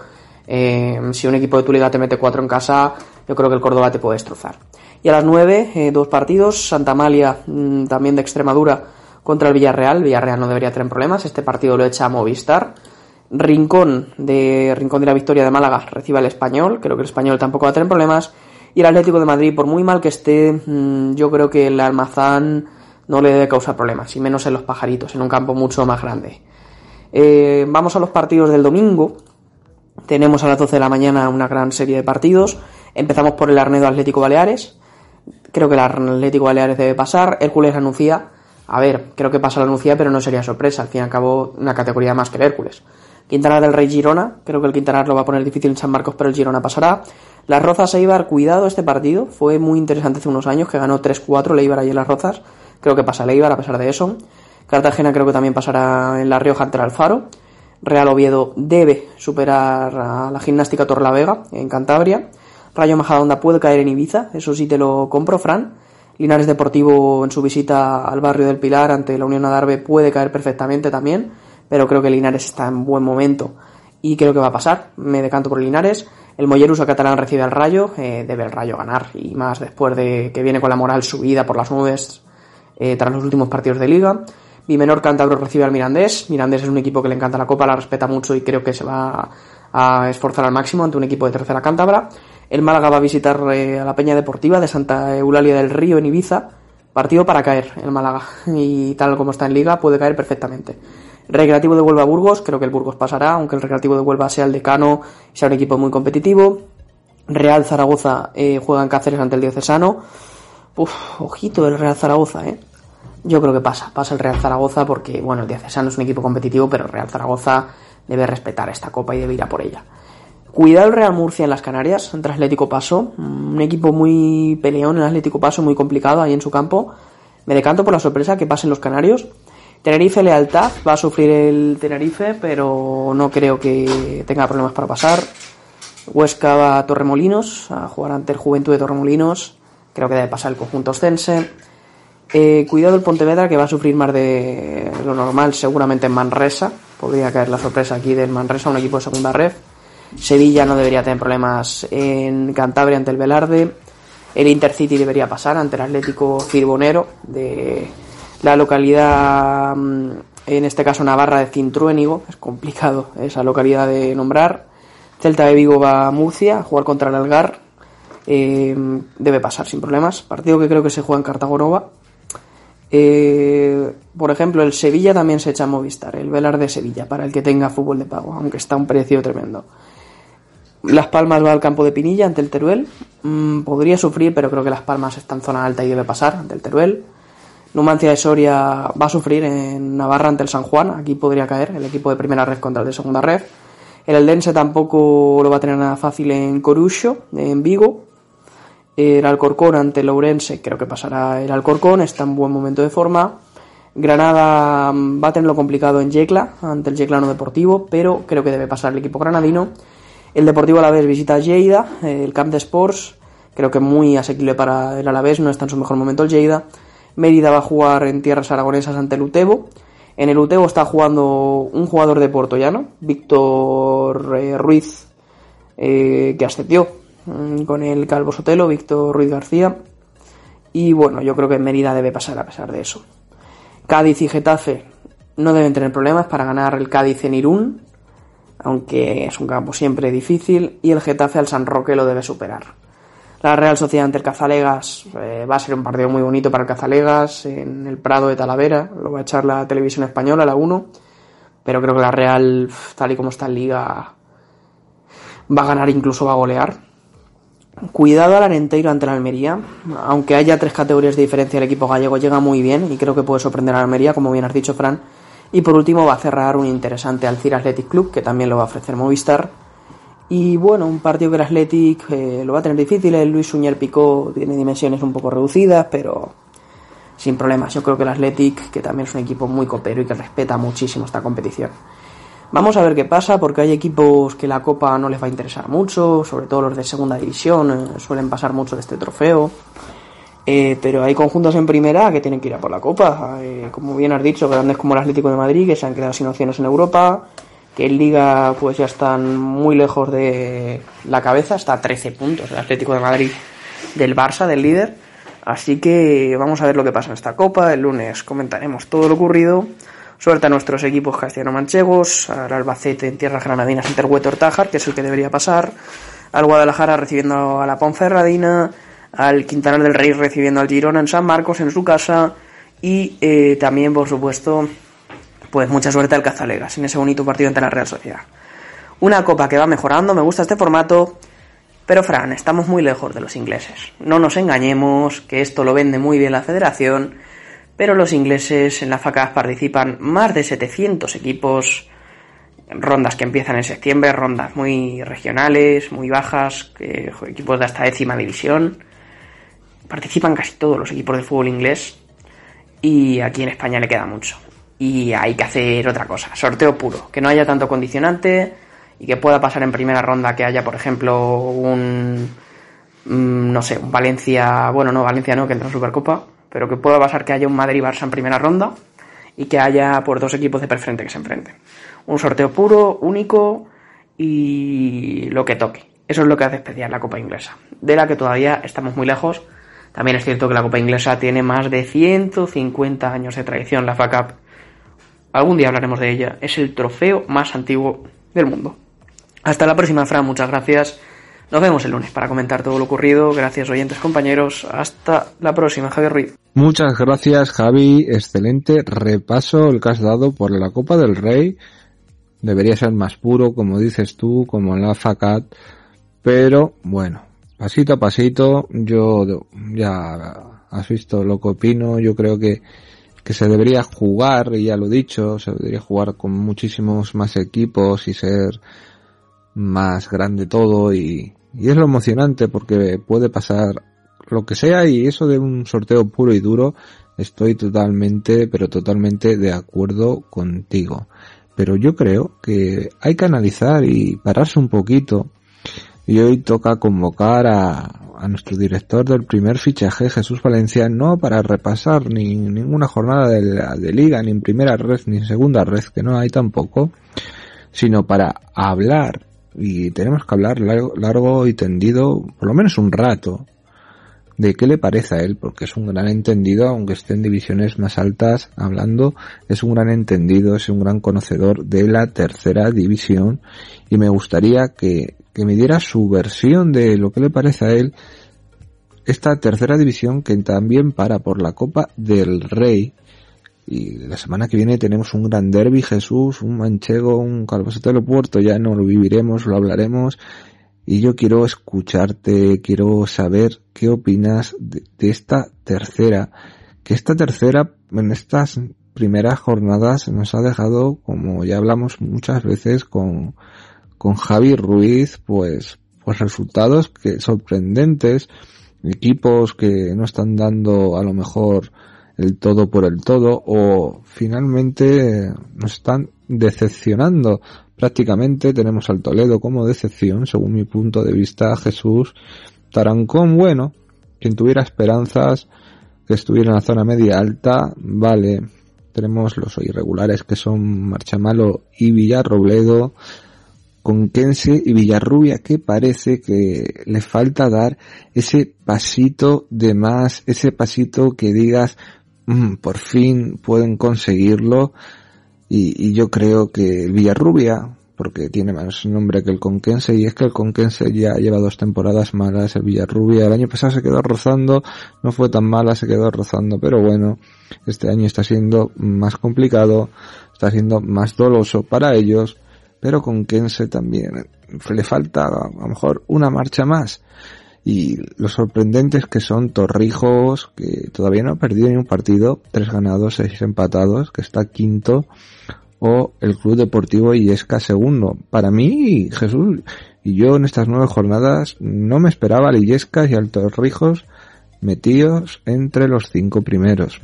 eh, si un equipo de tu liga te mete 4 en casa, yo creo que el Córdoba te puede destrozar. Y a las 9, eh, dos partidos, Santa Amalia mm, también de Extremadura contra el Villarreal. Villarreal no debería tener problemas, este partido lo echa a Movistar. Rincón de Rincón de la Victoria de Málaga recibe al Español, creo que el Español tampoco va a tener problemas. Y el Atlético de Madrid, por muy mal que esté, mm, yo creo que el Almazán no le debe causar problemas, y menos en los pajaritos, en un campo mucho más grande. Eh, vamos a los partidos del domingo. Tenemos a las 12 de la mañana una gran serie de partidos. Empezamos por el Arnedo Atlético Baleares. Creo que el Atlético Baleares debe pasar. Hércules anuncia. A ver, creo que pasa la anuncia, pero no sería sorpresa. Al fin y al cabo, una categoría más que el Hércules. Quintana del Rey Girona. Creo que el Quintana lo va a poner difícil en San Marcos, pero el Girona pasará. Las Rozas Eibar, cuidado este partido. Fue muy interesante hace unos años que ganó 3-4 el Eibar ahí en Las Rozas. Creo que pasa el Eibar a pesar de eso. Cartagena creo que también pasará en La Rioja ante el Alfaro. Real Oviedo debe superar a la gimnástica Torlavega en Cantabria. Rayo Majadahonda puede caer en Ibiza, eso sí te lo compro, Fran. Linares Deportivo en su visita al barrio del Pilar ante la Unión Adarve puede caer perfectamente también, pero creo que Linares está en buen momento y creo que va a pasar. Me decanto por Linares. El Mollerusa catalán recibe al Rayo, eh, debe el Rayo ganar y más después de que viene con la moral subida por las nubes eh, tras los últimos partidos de liga. Bimenor Cántabro recibe al Mirandés. Mirandés es un equipo que le encanta la Copa, la respeta mucho y creo que se va a esforzar al máximo ante un equipo de tercera cántabra. El Málaga va a visitar eh, a la Peña Deportiva de Santa Eulalia del Río en Ibiza. Partido para caer el Málaga. Y tal como está en liga, puede caer perfectamente. Recreativo de Huelva Burgos, creo que el Burgos pasará, aunque el Recreativo de Huelva sea el decano sea un equipo muy competitivo. Real Zaragoza eh, juega en Cáceres ante el Diocesano. Uf, ojito el Real Zaragoza, eh. Yo creo que pasa, pasa el Real Zaragoza porque, bueno, el Diocesano es un equipo competitivo, pero el Real Zaragoza debe respetar esta copa y debe ir a por ella. Cuidado el Real Murcia en las Canarias, entre Atlético Paso, un equipo muy peleón en Atlético Paso, muy complicado ahí en su campo. Me decanto por la sorpresa que pasen los canarios. Tenerife Lealtad, va a sufrir el Tenerife, pero no creo que tenga problemas para pasar. Huesca va a Torremolinos, a jugar ante el Juventud de Torremolinos. Creo que debe pasar el conjunto ostense. Eh, cuidado el Pontevedra, que va a sufrir más de lo normal, seguramente en Manresa. Podría caer la sorpresa aquí del Manresa, un equipo de segunda red. Sevilla no debería tener problemas en Cantabria ante el Velarde. El Intercity debería pasar ante el Atlético Cirbonero de la localidad, mm, en este caso Navarra de Cintruénigo. Es complicado esa localidad de nombrar. Celta de Vigo va a Murcia a jugar contra el Algar. Eh, debe pasar sin problemas. Partido que creo que se juega en Cartagonova. Eh, por ejemplo, el Sevilla también se echa a Movistar, el Velar de Sevilla, para el que tenga fútbol de pago, aunque está a un precio tremendo. Las Palmas va al campo de Pinilla ante el Teruel. Mm, podría sufrir, pero creo que Las Palmas está en zona alta y debe pasar ante el Teruel. Numancia de Soria va a sufrir en Navarra ante el San Juan. Aquí podría caer el equipo de primera red contra el de segunda red. El Eldense tampoco lo va a tener nada fácil en Corucho, en Vigo. El Alcorcón ante el Ourense, creo que pasará el Alcorcón, está en buen momento de forma. Granada mm, va a tenerlo complicado en Yecla, ante el Yeclano Deportivo, pero creo que debe pasar el equipo granadino. El Deportivo Alavés visita Lleida, el Camp de Sports, creo que muy asequible para el Alavés, no está en su mejor momento el Lleida. Mérida va a jugar en tierras aragonesas ante el Utebo. En el Utebo está jugando un jugador de Puerto Llano, Víctor eh, Ruiz, eh, que ascendió mm, con el Calvo Sotelo, Víctor Ruiz García. Y bueno, yo creo que Mérida debe pasar a pesar de eso. Cádiz y Getafe no deben tener problemas para ganar el Cádiz en Irún, aunque es un campo siempre difícil, y el Getafe al San Roque lo debe superar. La Real Sociedad ante el Cazalegas eh, va a ser un partido muy bonito para el Cazalegas en el Prado de Talavera, lo va a echar la televisión española, la 1, pero creo que la Real, tal y como está en liga, va a ganar, incluso va a golear. Cuidado al Arenteiro ante la Almería. Aunque haya tres categorías de diferencia, el equipo gallego llega muy bien y creo que puede sorprender a la Almería, como bien has dicho, Fran. Y por último va a cerrar un interesante Alcira Athletic Club, que también lo va a ofrecer Movistar. Y bueno, un partido que el Athletic eh, lo va a tener difícil. El Luis Suñer Picó tiene dimensiones un poco reducidas, pero sin problemas. Yo creo que el Athletic, que también es un equipo muy copero y que respeta muchísimo esta competición. Vamos a ver qué pasa, porque hay equipos que la Copa no les va a interesar mucho, sobre todo los de segunda división, eh, suelen pasar mucho de este trofeo. Eh, pero hay conjuntos en primera que tienen que ir a por la Copa. Eh, como bien has dicho, grandes como el Atlético de Madrid, que se han quedado sin opciones en Europa, que en Liga pues ya están muy lejos de la cabeza, está a 13 puntos el Atlético de Madrid del Barça, del líder. Así que vamos a ver lo que pasa en esta Copa. El lunes comentaremos todo lo ocurrido. Suerte a nuestros equipos castellano-manchegos, al Albacete en tierras granadinas ante el Huetor Tajar, que es el que debería pasar, al Guadalajara recibiendo a la Ponferradina, al Quintanar del Rey recibiendo al Girona en San Marcos en su casa y eh, también, por supuesto, pues mucha suerte al Cazalegas en ese bonito partido ante la Real Sociedad. Una copa que va mejorando, me gusta este formato, pero Fran, estamos muy lejos de los ingleses. No nos engañemos, que esto lo vende muy bien la federación pero los ingleses en la FACAS participan más de 700 equipos, rondas que empiezan en septiembre, rondas muy regionales, muy bajas, equipos de hasta décima división. Participan casi todos los equipos de fútbol inglés y aquí en España le queda mucho. Y hay que hacer otra cosa, sorteo puro, que no haya tanto condicionante y que pueda pasar en primera ronda que haya, por ejemplo, un mm, no sé, un Valencia, bueno, no, Valencia no, que entra en Supercopa, pero que pueda pasar que haya un Madrid-Barça en primera ronda y que haya por dos equipos de preferente que se enfrenten. Un sorteo puro, único y lo que toque. Eso es lo que hace especial la Copa Inglesa, de la que todavía estamos muy lejos. También es cierto que la Copa Inglesa tiene más de 150 años de tradición, la FA Cup. Algún día hablaremos de ella. Es el trofeo más antiguo del mundo. Hasta la próxima, Fran. Muchas gracias. Nos vemos el lunes para comentar todo lo ocurrido. Gracias, oyentes, compañeros. Hasta la próxima, Javier Ruiz. Muchas gracias, Javi. Excelente repaso el que has dado por la Copa del Rey. Debería ser más puro, como dices tú, como en la FACAT. Pero bueno, pasito a pasito, yo ya has visto lo que opino. Yo creo que, que se debería jugar, y ya lo he dicho, se debería jugar con muchísimos más equipos y ser más grande todo y, y es lo emocionante porque puede pasar lo que sea y eso de un sorteo puro y duro estoy totalmente, pero totalmente de acuerdo contigo. Pero yo creo que hay que analizar y pararse un poquito. Y hoy toca convocar a, a nuestro director del primer fichaje, Jesús Valencia, no para repasar ni ninguna jornada de, de liga, ni en primera red, ni en segunda red, que no hay tampoco, sino para hablar. Y tenemos que hablar largo, y tendido, por lo menos un rato, de qué le parece a él, porque es un gran entendido, aunque esté en divisiones más altas hablando, es un gran entendido, es un gran conocedor de la tercera división y me gustaría que, que me diera su versión de lo que le parece a él esta tercera división que también para por la Copa del Rey y la semana que viene tenemos un gran derby, Jesús, un manchego, un calvacete de puerto, ya no lo viviremos, lo hablaremos. Y yo quiero escucharte, quiero saber qué opinas de, esta tercera. Que esta tercera, en estas primeras jornadas, nos ha dejado, como ya hablamos muchas veces con, con Javi Ruiz, pues, pues resultados que sorprendentes, equipos que no están dando a lo mejor el todo por el todo o finalmente nos están decepcionando. Prácticamente tenemos al Toledo como decepción, según mi punto de vista, Jesús. Tarancón, bueno, quien tuviera esperanzas que estuviera en la zona media alta, vale. Tenemos los irregulares que son Marchamalo y Villarrobledo, con y Villarrubia que parece que le falta dar ese pasito de más, ese pasito que digas, Mm, por fin pueden conseguirlo y, yo creo que el Villarrubia, porque tiene más nombre que el Conquense, y es que el Conquense ya lleva dos temporadas malas, el Villarrubia el año pasado se quedó rozando, no fue tan mala, se quedó rozando, pero bueno, este año está siendo más complicado, está siendo más doloso para ellos, pero con Kense también le falta a lo mejor una marcha más. Y lo sorprendente es que son Torrijos, que todavía no ha perdido ni un partido, tres ganados, seis empatados, que está quinto, o el Club Deportivo Illesca segundo. Para mí, Jesús, y yo en estas nueve jornadas no me esperaba al Illesca y al Torrijos metidos entre los cinco primeros.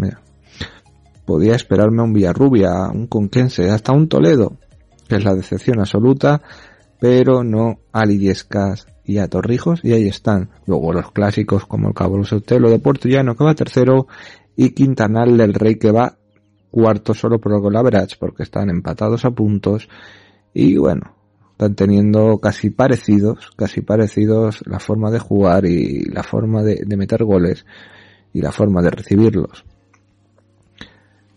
podía esperarme a un Villarrubia, un Conquense, hasta un Toledo, es la decepción absoluta, pero no a Illescas y a Torrijos, y ahí están. Luego los clásicos como el Cabo Sotelo de Puerto Llano que va tercero y Quintanal del Rey que va cuarto solo por el gol porque están empatados a puntos y bueno, están teniendo casi parecidos, casi parecidos la forma de jugar y la forma de, meter goles y la forma de recibirlos.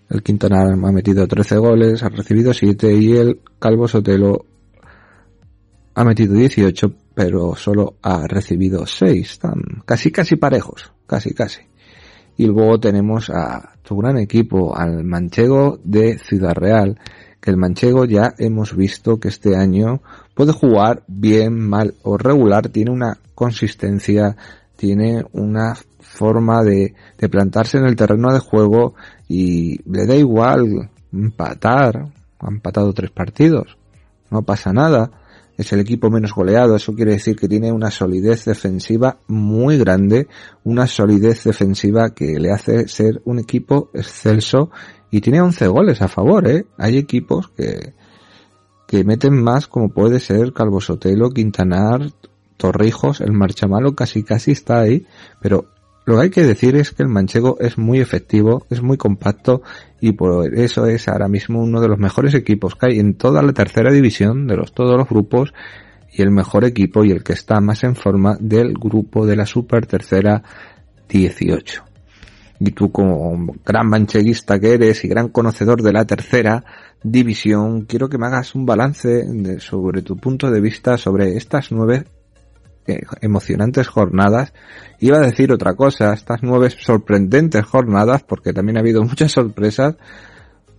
El Quintanal ha metido 13 goles, ha recibido 7 y el Calvo Sotelo ha metido 18, pero solo ha recibido 6. Están casi casi parejos, casi casi. Y luego tenemos a su gran equipo, al Manchego de Ciudad Real, que el Manchego ya hemos visto que este año puede jugar bien, mal o regular, tiene una consistencia, tiene una forma de, plantarse en el terreno de juego y le da igual empatar, ha empatado tres partidos, no pasa nada. Es el equipo menos goleado. Eso quiere decir que tiene una solidez defensiva muy grande, una solidez defensiva que le hace ser un equipo excelso y tiene 11 goles a favor, ¿eh? Hay equipos que, que meten más como puede ser Calvo Sotelo, Quintanar, Torrijos, el Marchamalo casi casi está ahí, pero lo que hay que decir es que el manchego es muy efectivo, es muy compacto y por eso es ahora mismo uno de los mejores equipos que hay en toda la tercera división de los todos los grupos y el mejor equipo y el que está más en forma del grupo de la super tercera 18. Y tú como gran mancheguista que eres y gran conocedor de la tercera división, quiero que me hagas un balance sobre tu punto de vista sobre estas nueve emocionantes jornadas. Iba a decir otra cosa, estas nueve sorprendentes jornadas, porque también ha habido muchas sorpresas,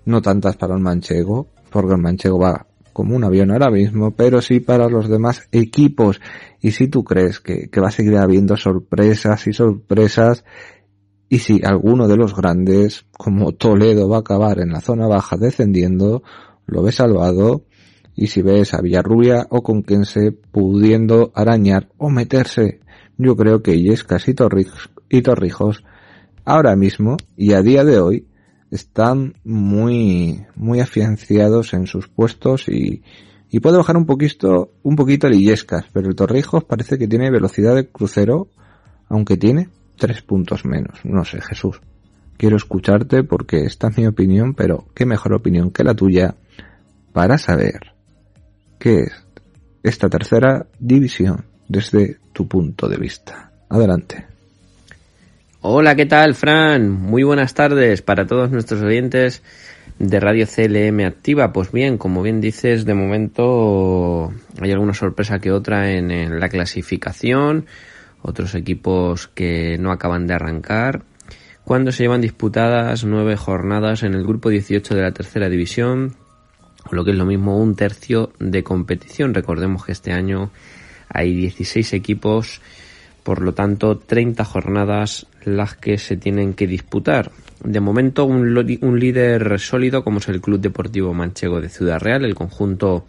no tantas para el manchego, porque el manchego va como un avión ahora mismo, pero sí para los demás equipos. Y si tú crees que, va a seguir habiendo sorpresas y sorpresas, y si alguno de los grandes, como Toledo, va a acabar en la zona baja descendiendo, lo ves salvado, y si ves a Villarrubia o Conquense pudiendo arañar o meterse, yo creo que Illescas y, y Torrijos ahora mismo y a día de hoy están muy, muy afianciados en sus puestos y, y puede bajar un poquito, un poquito el Illescas, pero el Torrijos parece que tiene velocidad de crucero, aunque tiene tres puntos menos. No sé, Jesús. Quiero escucharte porque esta es mi opinión, pero qué mejor opinión que la tuya para saber qué es esta tercera división desde tu punto de vista. Adelante. Hola, ¿qué tal, Fran? Muy buenas tardes para todos nuestros oyentes de Radio CLM Activa. Pues bien, como bien dices, de momento hay alguna sorpresa que otra en, en la clasificación, otros equipos que no acaban de arrancar. Cuando se llevan disputadas nueve jornadas en el grupo 18 de la tercera división, lo que es lo mismo un tercio de competición. Recordemos que este año hay 16 equipos, por lo tanto 30 jornadas las que se tienen que disputar. De momento un, líder sólido como es el Club Deportivo Manchego de Ciudad Real, el conjunto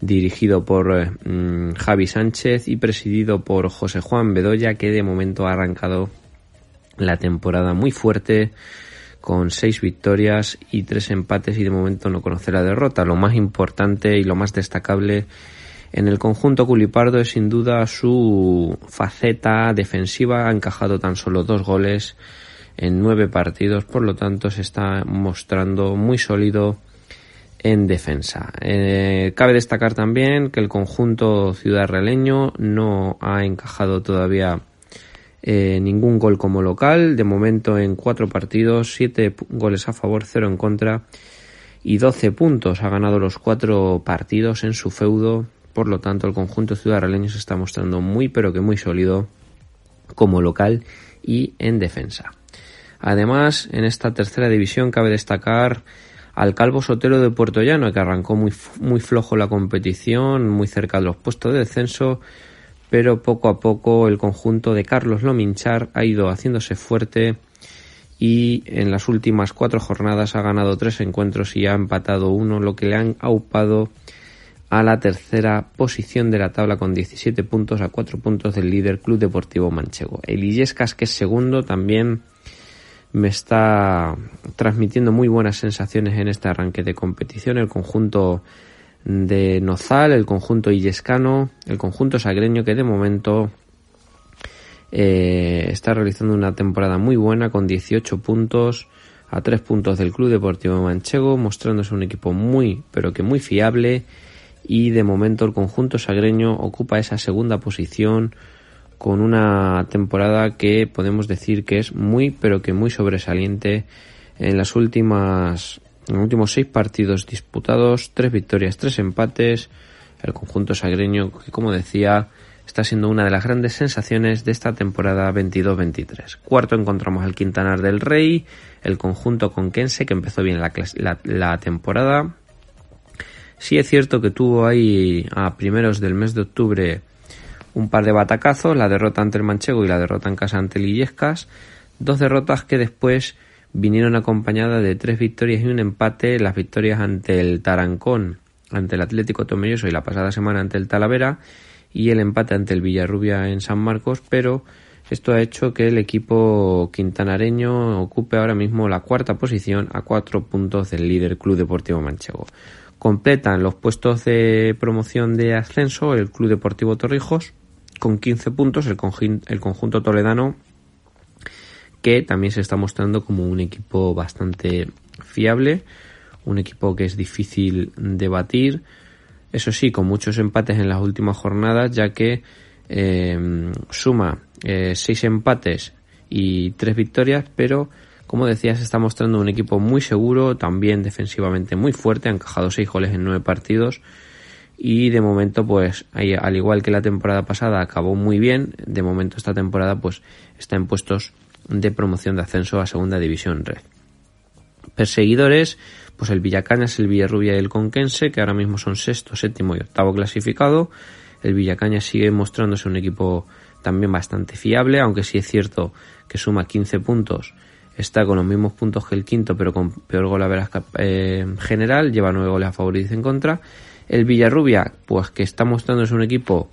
dirigido por mm, Javi Sánchez y presidido por José Juan Bedoya que de momento ha arrancado la temporada muy fuerte con seis victorias y tres empates y de momento no conoce la derrota. Lo más importante y lo más destacable en el conjunto culipardo es sin duda su faceta defensiva. Ha encajado tan solo dos goles en nueve partidos, por lo tanto se está mostrando muy sólido en defensa. Eh, cabe destacar también que el conjunto ciudad realeño no ha encajado todavía eh, ningún gol como local. De momento en cuatro partidos, siete goles a favor, cero en contra y 12 puntos. Ha ganado los cuatro partidos en su feudo. Por lo tanto, el conjunto ciudadaleño se está mostrando muy pero que muy sólido como local y en defensa. Además, en esta tercera división cabe destacar al Calvo Sotero de Puerto Llano, que arrancó muy, muy flojo la competición, muy cerca de los puestos de descenso, pero poco a poco el conjunto de Carlos Lominchar ha ido haciéndose fuerte y en las últimas cuatro jornadas ha ganado tres encuentros y ha empatado uno, lo que le han aupado a la tercera posición de la tabla con 17 puntos a 4 puntos del líder Club Deportivo Manchego. El Illescas, que es segundo, también me está transmitiendo muy buenas sensaciones en este arranque de competición. El conjunto de Nozal, el conjunto illescano, el conjunto sagreño que de momento eh, está realizando una temporada muy buena con 18 puntos a 3 puntos del Club Deportivo Manchego, mostrándose un equipo muy, pero que muy fiable. Y de momento el conjunto sagreño ocupa esa segunda posición con una temporada que podemos decir que es muy, pero que muy sobresaliente en las últimas, en los últimos seis partidos disputados, tres victorias, tres empates. El conjunto sagreño, que como decía, está siendo una de las grandes sensaciones de esta temporada 22-23. Cuarto encontramos al Quintanar del Rey, el conjunto conquense que empezó bien la, temporada. Sí es cierto que tuvo ahí a primeros del mes de octubre un par de batacazos, la derrota ante el Manchego y la derrota en casa ante el Illescas, dos derrotas que después vinieron acompañadas de tres victorias y un empate, las victorias ante el Tarancón, ante el Atlético Tomelloso y la pasada semana ante el Talavera y el empate ante el Villarrubia en San Marcos, pero esto ha hecho que el equipo quintanareño ocupe ahora mismo la cuarta posición a cuatro puntos del líder Club Deportivo Manchego. Completan los puestos de promoción de ascenso el Club Deportivo Torrijos con 15 puntos, el, el conjunto toledano que también se está mostrando como un equipo bastante fiable, un equipo que es difícil de batir, eso sí, con muchos empates en las últimas jornadas, ya que eh, suma eh, seis empates y tres victorias, pero como decía, se está mostrando un equipo muy seguro, también defensivamente muy fuerte, ha encajado seis goles en nueve partidos y de momento pues al igual que la temporada pasada acabó muy bien, de momento esta temporada pues está en puestos de promoción de ascenso a segunda división red. Perseguidores, pues el Villacañas, el Villarrubia y el Conquense, que ahora mismo son sexto, séptimo y octavo clasificado. El Villacañas sigue mostrándose un equipo también bastante fiable, aunque sí es cierto que suma 15 puntos, está con los mismos puntos que el quinto, pero con peor gol a eh, general, lleva nueve goles a favor y en contra. El Villarrubia, pues que está mostrándose un equipo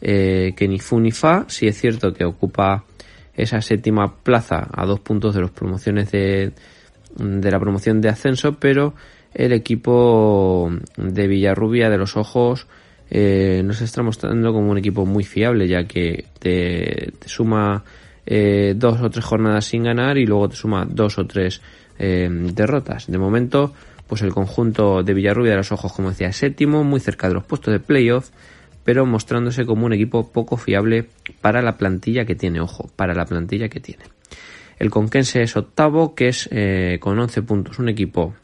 eh, que ni fu ni fa, sí es cierto que ocupa esa séptima plaza a dos puntos de las promociones de, de la promoción de ascenso, pero el equipo de Villarrubia de los Ojos eh, nos está mostrando como un equipo muy fiable, ya que te, suma eh, dos o tres jornadas sin ganar y luego te suma dos o tres eh, derrotas. De momento, pues el conjunto de Villarrubia de los Ojos, como decía, séptimo, muy cerca de los puestos de playoff, pero mostrándose como un equipo poco fiable para la plantilla que tiene, ojo, para la plantilla que tiene. El Conquense es octavo, que es eh, con 11 puntos, un equipo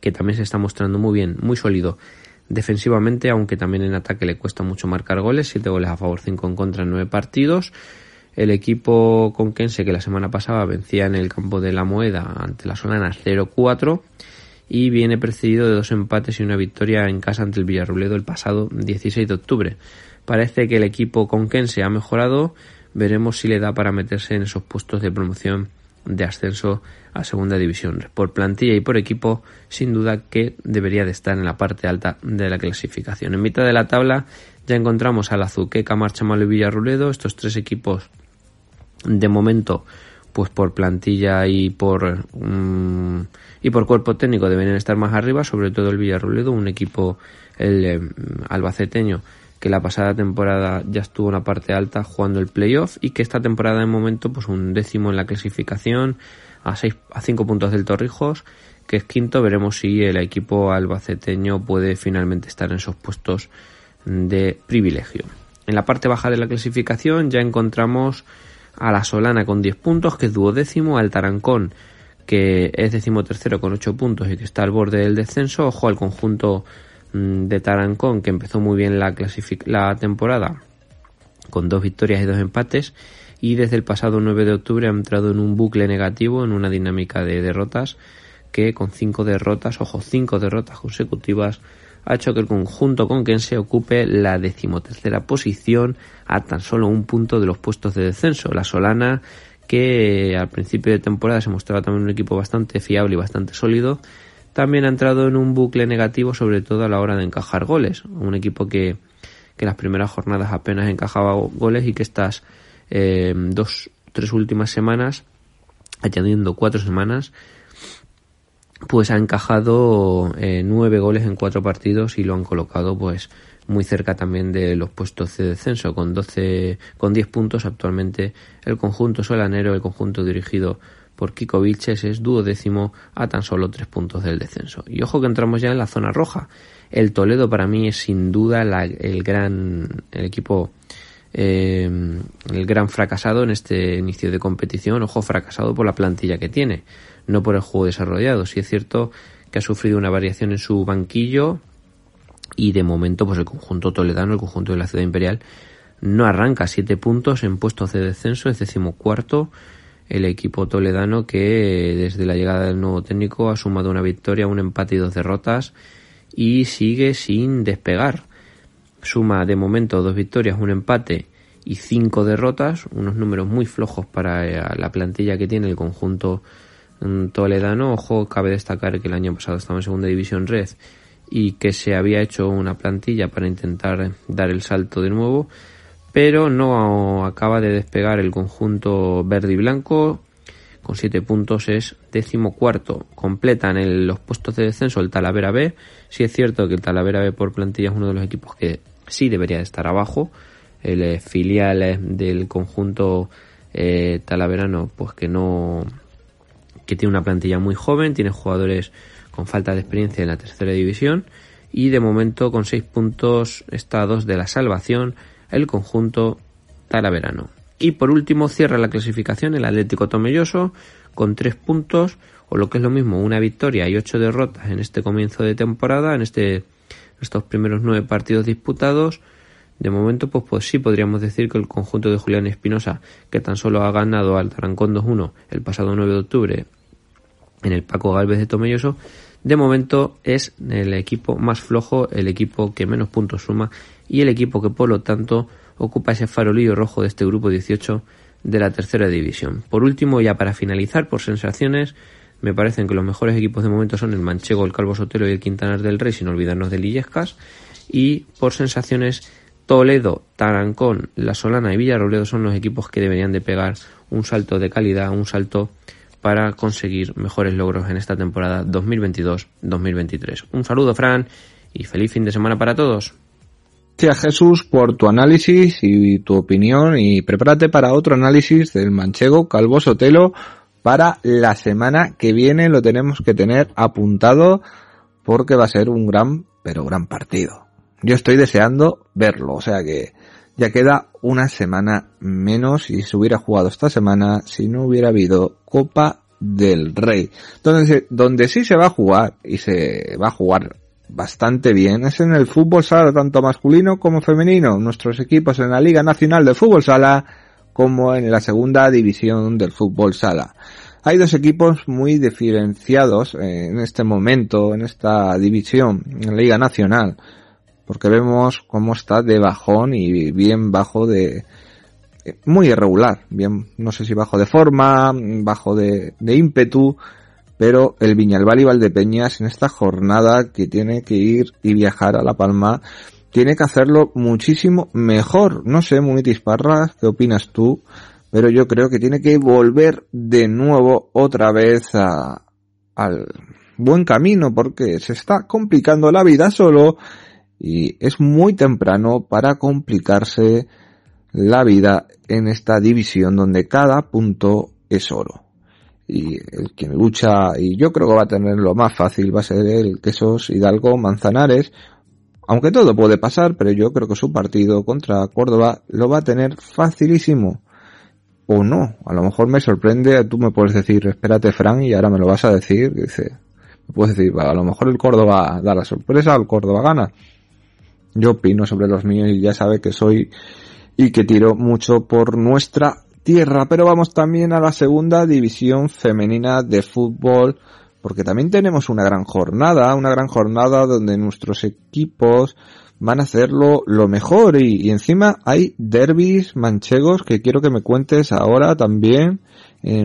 que también se está mostrando muy bien, muy sólido defensivamente, aunque también en ataque le cuesta mucho marcar goles, 7 goles a favor, 5 en contra en 9 partidos. El equipo conquense que la semana pasada vencía en el campo de la Moeda ante la Solana 0-4 y viene precedido de dos empates y una victoria en casa ante el Villarrobledo el pasado 16 de octubre. Parece que el equipo conquense ha mejorado, veremos si le da para meterse en esos puestos de promoción de ascenso a segunda división. Por plantilla y por equipo, sin duda que debería de estar en la parte alta de la clasificación. En mitad de la tabla ya encontramos al Azuqueca, Marchamalo y Villarruledo, estos tres equipos de momento pues por plantilla y por mm, y por cuerpo técnico deberían estar más arriba, sobre todo el Villarruledo, un equipo el eh, albaceteño que la pasada temporada ya estuvo en la parte alta jugando el playoff y que esta temporada de momento pues un décimo en la clasificación a seis, a cinco puntos del Torrijos que es quinto. Veremos si el equipo albaceteño puede finalmente estar en esos puestos de privilegio. En la parte baja de la clasificación ya encontramos a la Solana con 10 puntos que es duodécimo al Tarancón que es decimotercero con 8 puntos y que está al borde del descenso ojo al conjunto Mm, de Tarancón, que empezó muy bien la, la temporada con dos victorias y dos empates y desde el pasado 9 de octubre ha entrado en un bucle negativo, en una dinámica de derrotas que con cinco derrotas, ojo, cinco derrotas consecutivas, ha hecho que el conjunto con quien se ocupe la decimotercera posición a tan solo un punto de los puestos de descenso. La Solana, que al principio de temporada se mostraba también un equipo bastante fiable y bastante sólido, también ha entrado en un bucle negativo, sobre todo a la hora de encajar goles. Un equipo que, que en las primeras jornadas apenas encajaba goles y que estas eh, dos, tres últimas semanas, añadiendo cuatro semanas, pues ha encajado eh, nueve goles en cuatro partidos y lo han colocado pues muy cerca también de los puestos de descenso con 12 con 10 puntos actualmente el conjunto solanero el conjunto dirigido por Kiko Vilches es duodécimo a tan solo tres puntos del descenso y ojo que entramos ya en la zona roja el Toledo para mí es sin duda el gran el equipo eh, el gran fracasado en este inicio de competición ojo fracasado por la plantilla que tiene no por el juego desarrollado. Sí es cierto que ha sufrido una variación en su banquillo y de momento pues el conjunto toledano, el conjunto de la ciudad imperial, no arranca siete puntos en puestos de descenso, es decimocuarto el equipo toledano que desde la llegada del nuevo técnico ha sumado una victoria, un empate y dos derrotas y sigue sin despegar. Suma de momento dos victorias, un empate y cinco derrotas, unos números muy flojos para eh, la plantilla que tiene el conjunto toledano. Ojo, cabe destacar que el año pasado estaba en segunda división red y que se había hecho una plantilla para intentar dar el salto de nuevo, pero no acaba de despegar el conjunto verde y blanco. Con siete puntos es décimo cuarto. Completan en los puestos de descenso el Talavera B. Si es cierto que el Talavera B por plantilla es uno de los equipos que sí debería de estar abajo. El eh, filial eh, del conjunto eh, talaverano, pues que no, que tiene una plantilla muy joven, tiene jugadores con falta de experiencia en la tercera división y de momento con seis puntos está de la salvación el conjunto talaverano. Y por último cierra la clasificación el Atlético Tomelloso con tres puntos o lo que es lo mismo una victoria y ocho derrotas en este comienzo de temporada, en este estos primeros nueve partidos disputados. De momento, pues, pues sí podríamos decir que el conjunto de Julián Espinosa, que tan solo ha ganado al Tarancón 2-1 el pasado 9 de octubre en el Paco Galvez de Tomelloso, de momento es el equipo más flojo, el equipo que menos puntos suma y el equipo que por lo tanto ocupa ese farolillo rojo de este grupo 18 de la tercera división. Por último, ya para finalizar, por sensaciones, me parecen que los mejores equipos de momento son el Manchego, el Calvo Sotelo y el Quintanar del Rey, sin olvidarnos de Lillescas. Y por sensaciones, Toledo, Tarancón, La Solana y Villarrobledo son los equipos que deberían de pegar un salto de calidad, un salto para conseguir mejores logros en esta temporada 2022-2023. Un saludo, Fran, y feliz fin de semana para todos. Gracias Jesús por tu análisis y tu opinión y prepárate para otro análisis del manchego Calvo Sotelo para la semana que viene lo tenemos que tener apuntado porque va a ser un gran pero gran partido. Yo estoy deseando verlo, o sea que ya queda una semana menos y se hubiera jugado esta semana si no hubiera habido Copa del Rey. Donde, donde sí se va a jugar y se va a jugar bastante bien es en el fútbol sala, tanto masculino como femenino. Nuestros equipos en la Liga Nacional de Fútbol Sala como en la segunda división del fútbol sala. Hay dos equipos muy diferenciados en este momento, en esta división, en la Liga Nacional porque vemos cómo está de bajón y bien bajo de muy irregular, bien no sé si bajo de forma, bajo de, ímpetu, pero el Viñalbal y Valdepeñas en esta jornada que tiene que ir y viajar a La Palma tiene que hacerlo muchísimo mejor. No sé, Munitis Parra, ¿qué opinas tú? Pero yo creo que tiene que volver de nuevo otra vez a, al buen camino porque se está complicando la vida solo y es muy temprano para complicarse la vida en esta división donde cada punto es oro. Y el quien lucha, y yo creo que va a tener lo más fácil, va a ser el Quesos Hidalgo Manzanares, aunque todo puede pasar, pero yo creo que su partido contra Córdoba lo va a tener facilísimo. O no, a lo mejor me sorprende, tú me puedes decir, espérate Fran, y ahora me lo vas a decir, dice, me puedes decir, a lo mejor el Córdoba da la sorpresa, el Córdoba gana. Yo opino sobre los míos y ya sabe que soy y que tiro mucho por nuestra tierra. Pero vamos también a la segunda división femenina de fútbol porque también tenemos una gran jornada, una gran jornada donde nuestros equipos van a hacerlo lo mejor y, y encima hay derbis manchegos que quiero que me cuentes ahora también,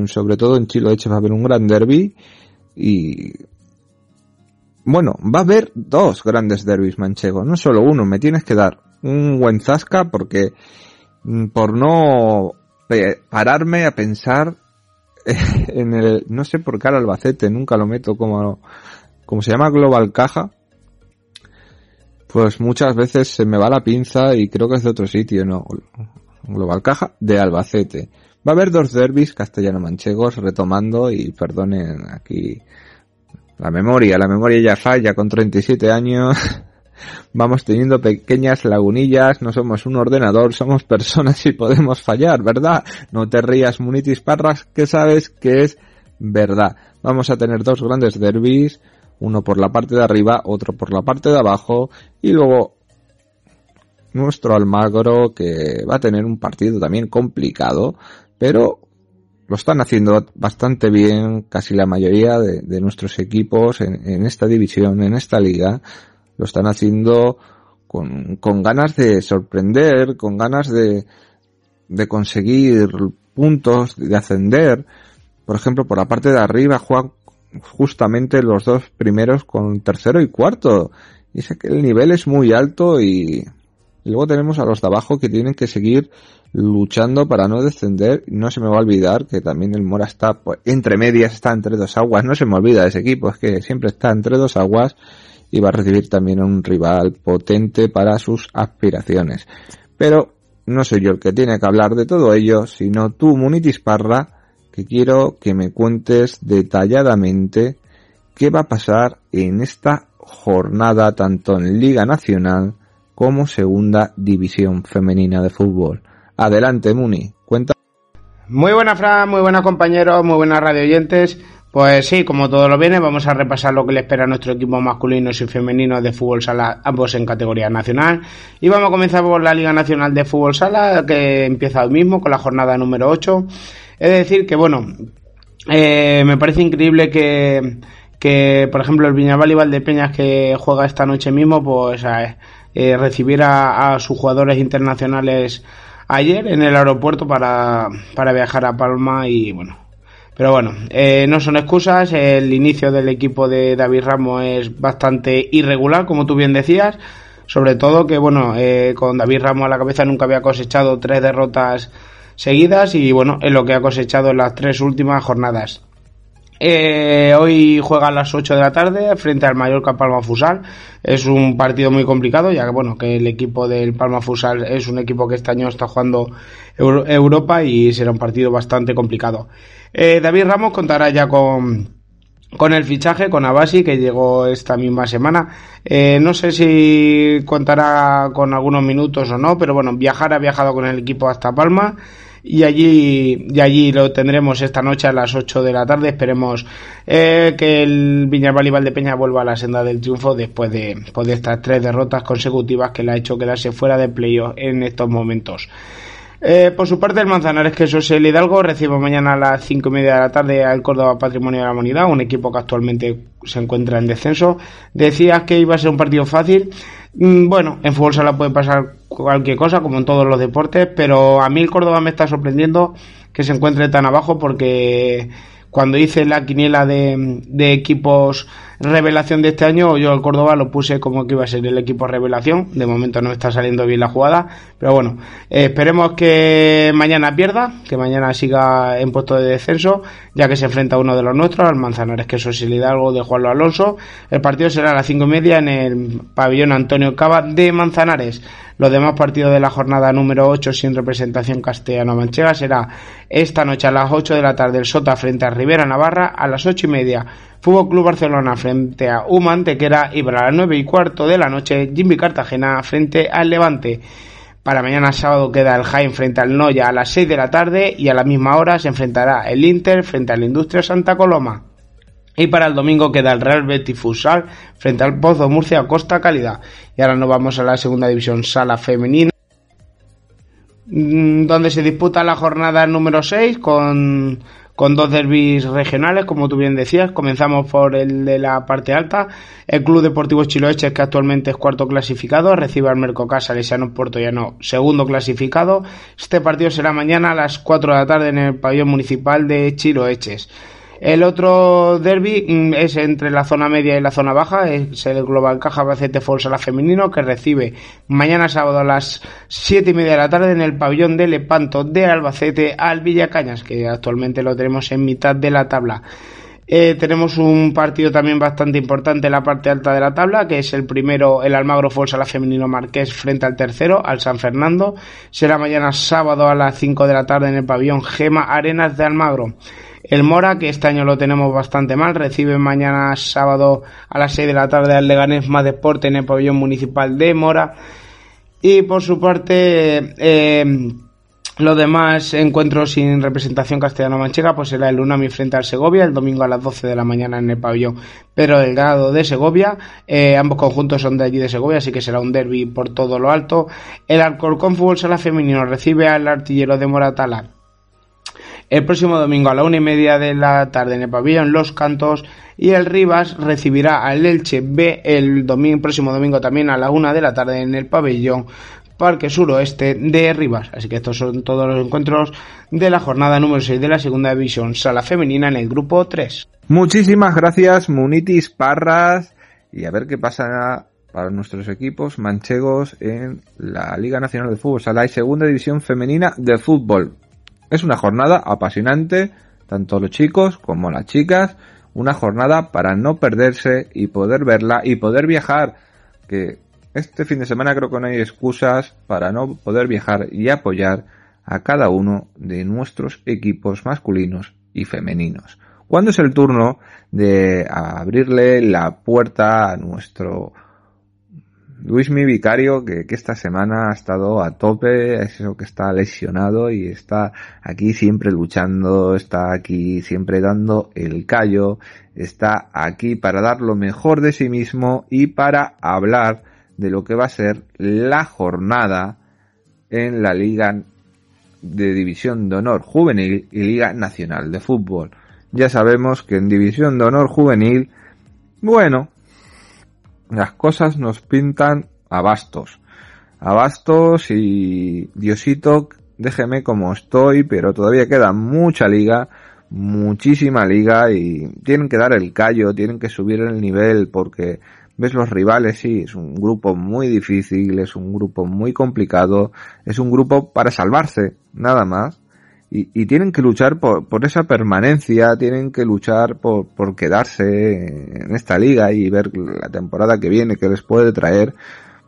sobre todo en Chilo Eche va a haber un gran derby y bueno, va a haber dos grandes derbis manchegos, no solo uno, me tienes que dar un buen zasca porque mm, por no pararme a pensar en el, no sé por qué al Albacete, nunca lo meto como, como se llama Global Caja, pues muchas veces se me va la pinza y creo que es de otro sitio, no, Global Caja de Albacete. Va a haber dos derbis castellano-manchegos retomando y perdonen aquí la memoria, la memoria ya falla con 37 años. Vamos teniendo pequeñas lagunillas, no somos un ordenador, somos personas y podemos fallar, ¿verdad? No te rías, Munitis Parras, que sabes que es verdad. Vamos a tener dos grandes derbis, uno por la parte de arriba, otro por la parte de abajo, y luego nuestro Almagro que va a tener un partido también complicado, pero lo están haciendo bastante bien casi la mayoría de, nuestros equipos en, esta división, en esta liga. Lo están haciendo con, con ganas de sorprender, con ganas de, de conseguir puntos, de ascender. Por ejemplo, por la parte de arriba juegan justamente los dos primeros con tercero y cuarto. Y es que el nivel es muy alto y, luego tenemos a los de abajo que tienen que seguir luchando para no descender. No se me va a olvidar que también el Mora está pues, entre medias, está entre dos aguas. No se me olvida ese equipo, es que siempre está entre dos aguas y va a recibir también a un rival potente para sus aspiraciones. Pero no soy yo el que tiene que hablar de todo ello, sino tú, Munitis Parra, que quiero que me cuentes detalladamente qué va a pasar en esta jornada tanto en Liga Nacional como Segunda División Femenina de Fútbol. Adelante, Muni, cuenta. Muy buena, Fran, muy buenas compañeros, muy buenas radio oyentes. Pues sí, como todo lo viene, vamos a repasar lo que le espera a nuestro equipo masculino y femenino de fútbol sala, ambos en categoría nacional. Y vamos a comenzar por la Liga Nacional de Fútbol Sala, que empieza hoy mismo con la jornada número 8. Es decir, que bueno, eh, me parece increíble que, que, por ejemplo, el Viñaval y Valdepeñas que juega esta noche mismo, pues eh, recibiera a sus jugadores internacionales ayer en el aeropuerto para, para viajar a Palma y bueno, pero bueno, eh, no son excusas. El inicio del equipo de David Ramos es bastante irregular, como tú bien decías. Sobre todo que, bueno, eh, con David Ramos a la cabeza nunca había cosechado tres derrotas seguidas y, bueno, es lo que ha cosechado en las tres últimas jornadas. Eh, hoy juega a las 8 de la tarde frente al Mallorca Palma Fusal. Es un partido muy complicado, ya que bueno, que el equipo del Palma Fusal es un equipo que este año está jugando Euro Europa y será un partido bastante complicado. Eh, David Ramos contará ya con, con el fichaje, con Abasi, que llegó esta misma semana. Eh, no sé si contará con algunos minutos o no, pero bueno, viajar ha viajado con el equipo hasta Palma y allí, y allí lo tendremos esta noche a las 8 de la tarde. Esperemos eh, que el Viñalbal y Valdepeña vuelva a la senda del triunfo después de, pues, de estas tres derrotas consecutivas que le ha hecho quedarse fuera de playoff en estos momentos. Eh, por su parte, el Manzanares que es el Hidalgo recibe mañana a las cinco y media de la tarde al Córdoba Patrimonio de la Humanidad, un equipo que actualmente se encuentra en descenso. Decías que iba a ser un partido fácil. Mm, bueno, en fútbol sala puede pasar cualquier cosa, como en todos los deportes, pero a mí el Córdoba me está sorprendiendo que se encuentre tan abajo porque cuando hice la quiniela de, de, equipos revelación de este año, yo el Córdoba lo puse como que iba a ser el equipo revelación. De momento no está saliendo bien la jugada, pero bueno, eh, esperemos que mañana pierda, que mañana siga en puesto de descenso, ya que se enfrenta a uno de los nuestros, al Manzanares, que es el Hidalgo de Juan Alonso. El partido será a las cinco y media en el pabellón Antonio Cava de Manzanares. Los demás partidos de la jornada número 8 sin representación castellano-manchega será esta noche a las 8 de la tarde el Sota frente a Rivera Navarra, a las 8 y media Fútbol Club Barcelona frente a Human Tequera y para las 9 y cuarto de la noche Jimmy Cartagena frente al Levante. Para mañana sábado queda el Jaén frente al Noya a las 6 de la tarde y a la misma hora se enfrentará el Inter frente al Industria Santa Coloma. Y para el domingo queda el Real Betis Futsal frente al Pozo Murcia Costa Calidad. Y ahora nos vamos a la segunda división sala femenina donde se disputa la jornada número 6 con, con dos derbis regionales, como tú bien decías. Comenzamos por el de la parte alta. El Club Deportivo Chiloeches, que actualmente es cuarto clasificado, recibe al Mercocasa Salesiano Puertollano, segundo clasificado. Este partido será mañana a las 4 de la tarde en el pabellón municipal de Chiloeches. El otro derby mm, es entre la zona media y la zona baja, es el Global Caja Bacete la Femenino, que recibe mañana sábado a las 7 y media de la tarde en el pabellón de Lepanto de Albacete al Villacañas, que actualmente lo tenemos en mitad de la tabla. Eh, tenemos un partido también bastante importante en la parte alta de la tabla, que es el primero, el Almagro la Femenino Marqués frente al tercero, al San Fernando. Será mañana sábado a las 5 de la tarde en el pabellón Gema Arenas de Almagro. El Mora, que este año lo tenemos bastante mal, recibe mañana sábado a las 6 de la tarde al Leganés Más Deporte en el pabellón municipal de Mora. Y por su parte, eh, los demás encuentros sin representación castellano-manchega, pues será el Unami frente al Segovia, el domingo a las 12 de la mañana en el pabellón Pero Delgado de Segovia. Eh, ambos conjuntos son de allí de Segovia, así que será un derby por todo lo alto. El Alcorcón Fútbol Sala Femenino recibe al artillero de Moratala el próximo domingo a la una y media de la tarde en el pabellón Los Cantos y el Rivas recibirá al Elche B el domingo, próximo domingo también a la una de la tarde en el pabellón Parque Suroeste de Rivas. Así que estos son todos los encuentros de la jornada número 6 de la segunda división sala femenina en el grupo 3. Muchísimas gracias Munitis Parras y a ver qué pasa para nuestros equipos manchegos en la Liga Nacional de Fútbol Sala y Segunda División Femenina de Fútbol. Es una jornada apasionante, tanto los chicos como las chicas, una jornada para no perderse y poder verla y poder viajar, que este fin de semana creo que no hay excusas para no poder viajar y apoyar a cada uno de nuestros equipos masculinos y femeninos. ¿Cuándo es el turno de abrirle la puerta a nuestro Luis mi vicario, que, esta semana ha estado a tope, es eso que está lesionado y está aquí siempre luchando, está aquí siempre dando el callo, está aquí para dar lo mejor de sí mismo y para hablar de lo que va a ser la jornada en la Liga de División de Honor Juvenil y Liga Nacional de Fútbol. Ya sabemos que en División de Honor Juvenil, bueno, las cosas nos pintan a bastos. A bastos y Diosito, déjeme como estoy, pero todavía queda mucha liga, muchísima liga y tienen que dar el callo, tienen que subir el nivel porque ves los rivales, sí, es un grupo muy difícil, es un grupo muy complicado, es un grupo para salvarse, nada más y, tienen que luchar por, por, esa permanencia, tienen que luchar por, por quedarse en esta liga y ver la temporada que viene que les puede traer,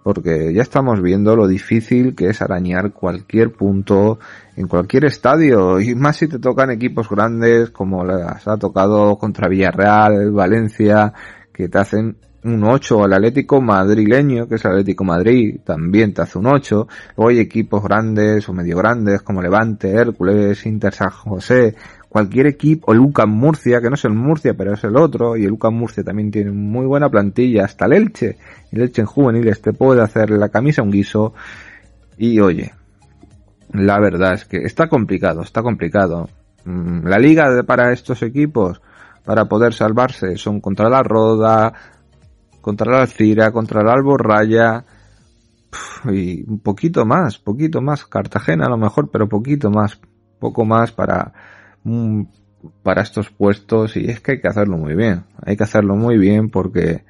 porque ya estamos viendo lo difícil que es arañar cualquier punto en cualquier estadio, y más si te tocan equipos grandes como las ha tocado contra Villarreal, Valencia, que te hacen un 8 al Atlético madrileño, que es el Atlético Madrid, también te hace un 8. Luego equipos grandes o medio grandes como Levante, Hércules, Inter San José, cualquier equipo, o Lucas Murcia, que no es el Murcia, pero es el otro, y el Lucas Murcia también tiene muy buena plantilla, hasta el Elche, el Elche en juveniles te puede hacer la camisa un guiso, y oye, la verdad es que está complicado, está complicado. Mm, la liga para estos equipos, para poder salvarse, son contra la Roda, contra la Alcira, contra la Alborraya. Y un poquito más, poquito más, Cartagena a lo mejor, pero poquito más, poco más para mm, para estos puestos. Y es que hay que hacerlo muy bien, hay que hacerlo muy bien porque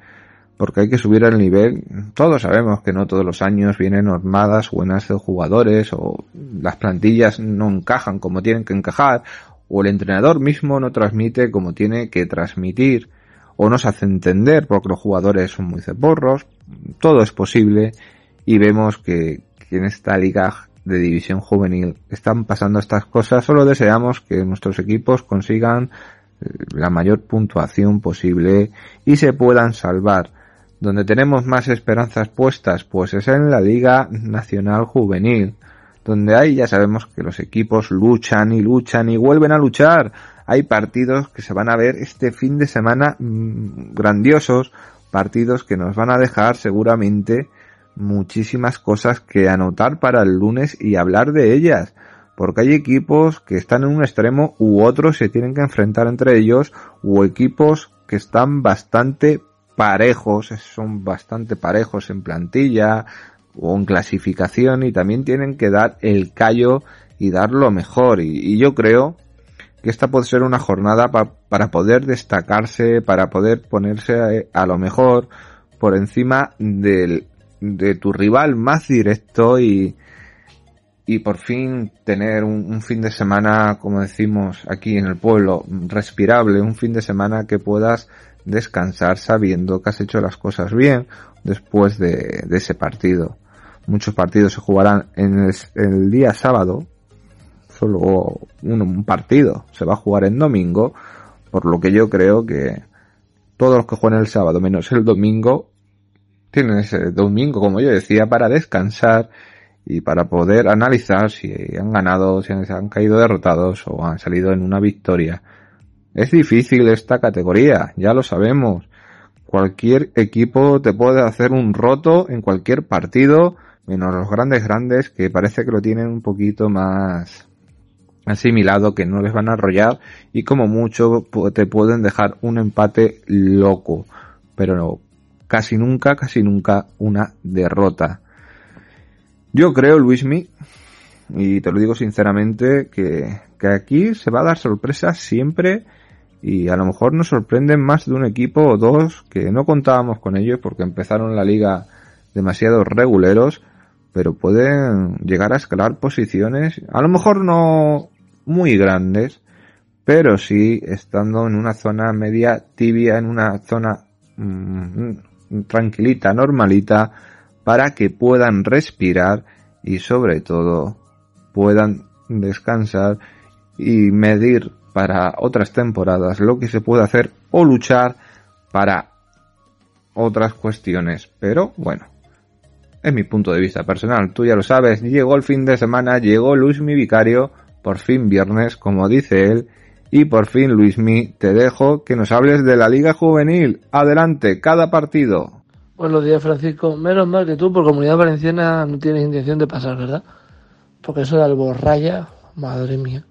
porque hay que subir el nivel. Todos sabemos que no todos los años vienen armadas buenas de jugadores o las plantillas no encajan como tienen que encajar o el entrenador mismo no transmite como tiene que transmitir o no se hace entender porque los jugadores son muy ceporros, todo es posible y vemos que, en esta liga de división juvenil están pasando estas cosas, solo deseamos que nuestros equipos consigan eh, la mayor puntuación posible y se puedan salvar. Donde tenemos más esperanzas puestas, pues es en la Liga Nacional Juvenil, donde ahí ya sabemos que los equipos luchan y luchan y vuelven a luchar hay partidos que se van a ver este fin de semana mm, grandiosos, partidos que nos van a dejar seguramente muchísimas cosas que anotar para el lunes y hablar de ellas, porque hay equipos que están en un extremo u otros se tienen que enfrentar entre ellos, o equipos que están bastante parejos, son bastante parejos en plantilla o en clasificación y también tienen que dar el callo y dar lo mejor. Y, yo creo que esta puede ser una jornada para poder destacarse, para poder ponerse a, lo mejor por encima del, de tu rival más directo y, y por fin tener un, fin de semana, como decimos aquí en el pueblo, respirable, un fin de semana que puedas descansar sabiendo que has hecho las cosas bien después de, ese partido. Muchos partidos se jugarán en el, día sábado, solo un, partido se va a jugar en domingo, por lo que yo creo que todos los que juegan el sábado menos el domingo tienen ese domingo, como yo decía, para descansar y para poder analizar si han ganado, si han, caído derrotados o han salido en una victoria. Es difícil esta categoría, ya lo sabemos. Cualquier equipo te puede hacer un roto en cualquier partido, menos los grandes grandes que parece que lo tienen un poquito más asimilado, que no les van a arrollar y como mucho te pueden dejar un empate loco, pero no, casi nunca, casi nunca una derrota. Yo creo, Luismi, y te lo digo sinceramente, que, que aquí se va a dar sorpresas siempre y a lo mejor nos sorprenden más de un equipo o dos que no contábamos con ellos porque empezaron la liga demasiado reguleros, pero pueden llegar a escalar posiciones, a lo mejor no muy grandes, pero sí estando en una zona media tibia, en una zona mm, tranquilita, normalita, para que puedan respirar y sobre todo puedan descansar y medir para otras temporadas lo que se puede hacer o luchar para otras cuestiones. Pero bueno, es mi punto de vista personal. Tú ya lo sabes, llegó el fin de semana, llegó Luis mi vicario, por fin viernes, como dice él, y por fin Luismi, te dejo que nos hables de la Liga Juvenil. Adelante, cada partido. Buenos días, Francisco. Menos mal que tú, por Comunidad Valenciana, no tienes intención de pasar, ¿verdad? Porque eso de Alborraya, madre mía.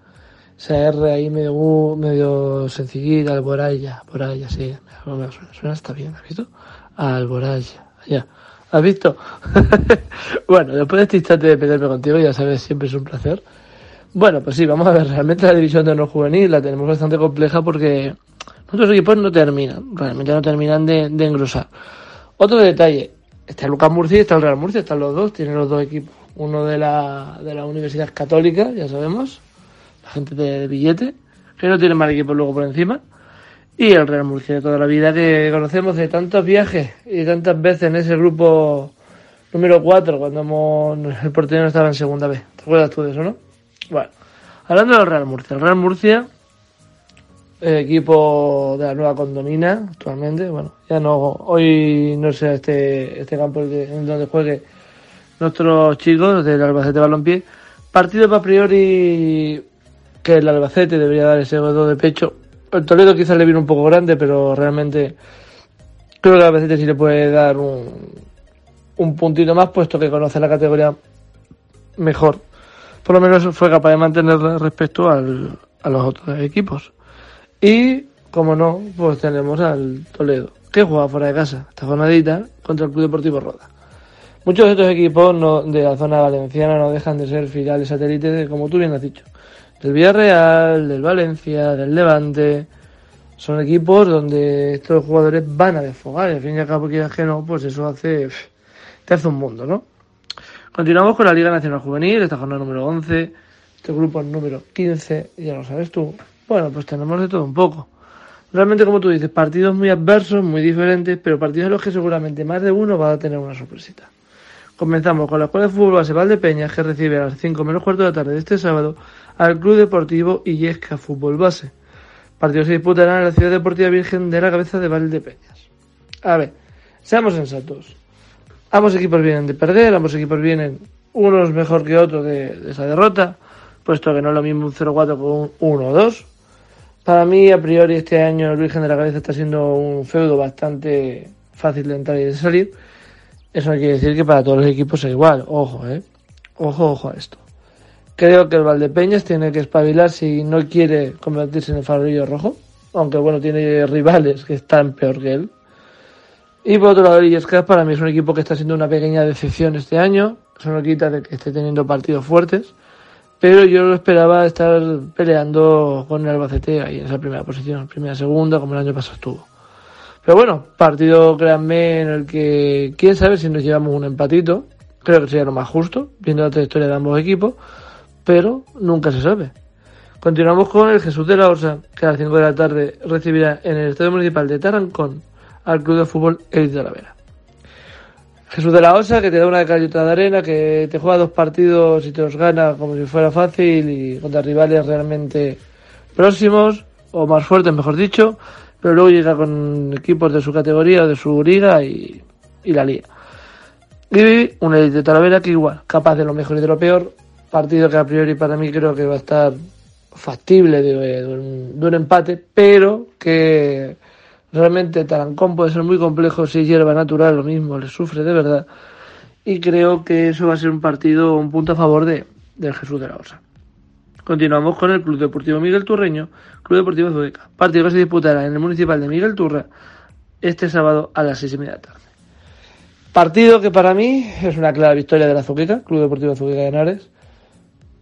Esa R ahí medio, medio sencillita, Alboraya, Alboraya, sí. Me suena, suena está bien, ¿has visto? Alboraya, ya. ¿Has visto? bueno, después de este instante de pelearme contigo, ya sabes, siempre es un placer. Bueno, pues sí, vamos a ver, realmente la división de no juvenil la tenemos bastante compleja porque nuestros equipos no terminan, realmente no terminan de, de engrosar. Otro detalle, está Lucas Murcia y está el Real Murcia, están los dos, tienen los dos equipos. Uno de la, de la Universidad Católica, ya sabemos, la gente de billete, que no tiene mal equipo luego por encima. Y el Real Murcia de toda la vida que conocemos de tantos viajes y tantas veces en ese grupo número 4, cuando el portero estaba en segunda vez. ¿Te acuerdas tú de eso, no? Bueno, hablando del Real Murcia. El Real Murcia equipo de la nueva condomina actualmente. Bueno, ya no, hoy no sé este, este campo en donde juegue nuestros chicos del Albacete Balompié. Partido para priori que el Albacete debería dar ese godo de pecho. El Toledo quizás le viene un poco grande, pero realmente creo que el Albacete sí le puede dar un, un puntito más, puesto que conoce la categoría mejor. Por lo menos fue capaz de mantener respecto al, a los otros equipos. Y, como no, pues tenemos al Toledo, que juega fuera de casa esta jornadita contra el Club Deportivo Roda. Muchos de estos equipos no, de la zona valenciana no dejan de ser filiales satélites, como tú bien has dicho, del Villarreal, del Valencia, del Levante. Son equipos donde estos jugadores van a desfogar y al fin y al cabo, que no, pues eso hace, te hace un mundo, ¿no? Continuamos con la Liga Nacional Juvenil, esta jornada número 11, este grupo número 15, ya lo sabes tú, bueno, pues tenemos de todo un poco. Realmente, como tú dices, partidos muy adversos, muy diferentes, pero partidos en los que seguramente más de uno va a tener una sorpresita. Comenzamos con la Escuela de Fútbol Base Valdepeñas, que recibe a las 5 menos cuarto de la tarde de este sábado al Club Deportivo Illesca Fútbol Base. Partidos se disputarán en la Ciudad Deportiva Virgen de la Cabeza de Valdepeñas. A ver, seamos sensatos. Ambos equipos vienen de perder, ambos equipos vienen unos mejor que otros de, esa derrota, puesto que no es lo mismo un 0-4 con un 1-2 para mí, a priori, este año el Virgen de la Cabeza está siendo un feudo bastante fácil de entrar y de salir. Eso no quiere decir que para todos los equipos sea igual. Ojo, eh. Ojo, ojo a esto. Creo que el Valdepeñas tiene que espabilar si no quiere convertirse en el farolillo rojo, aunque bueno, tiene rivales que están peor que él. Y por otro lado, el para mí es un equipo que está siendo una pequeña decepción este año. Eso no quita de que esté teniendo partidos fuertes. Pero yo lo esperaba estar peleando con el Albacete ahí en esa primera posición, primera, segunda, como el año pasado estuvo. Pero bueno, partido, créanme, en el que quién sabe si nos llevamos un empatito. Creo que sería lo más justo, viendo la trayectoria de ambos equipos, pero nunca se sabe. Continuamos con el Jesús de la Osa, que a las 5 de la tarde recibirá en el Estadio Municipal de Tarancón al Club de Fútbol Elite de la Vera. Jesús de la Osa, que te da una otra de arena, que te juega dos partidos y te los gana como si fuera fácil y contra rivales realmente próximos, o más fuertes, mejor dicho, pero luego llega con equipos de su categoría de su liga y, y la lía. Y un Elite de Talavera que igual, capaz de lo mejor y de lo peor, partido que a priori para mí creo que va a estar factible de un empate, pero que realmente Tarancón puede ser muy complejo si hierba natural, lo mismo, le sufre de verdad. Y creo que eso va a ser un partido, un punto a favor de, del Jesús de la Osa. Continuamos con el Club Deportivo Miguel Turreño, Club Deportivo Zueca. Partido que se disputará en el municipal de Miguel Turra este sábado a las seis y media de la tarde. Partido que para mí es una clara victoria de la Zuqueca, Club Deportivo Zuqueca de Henares.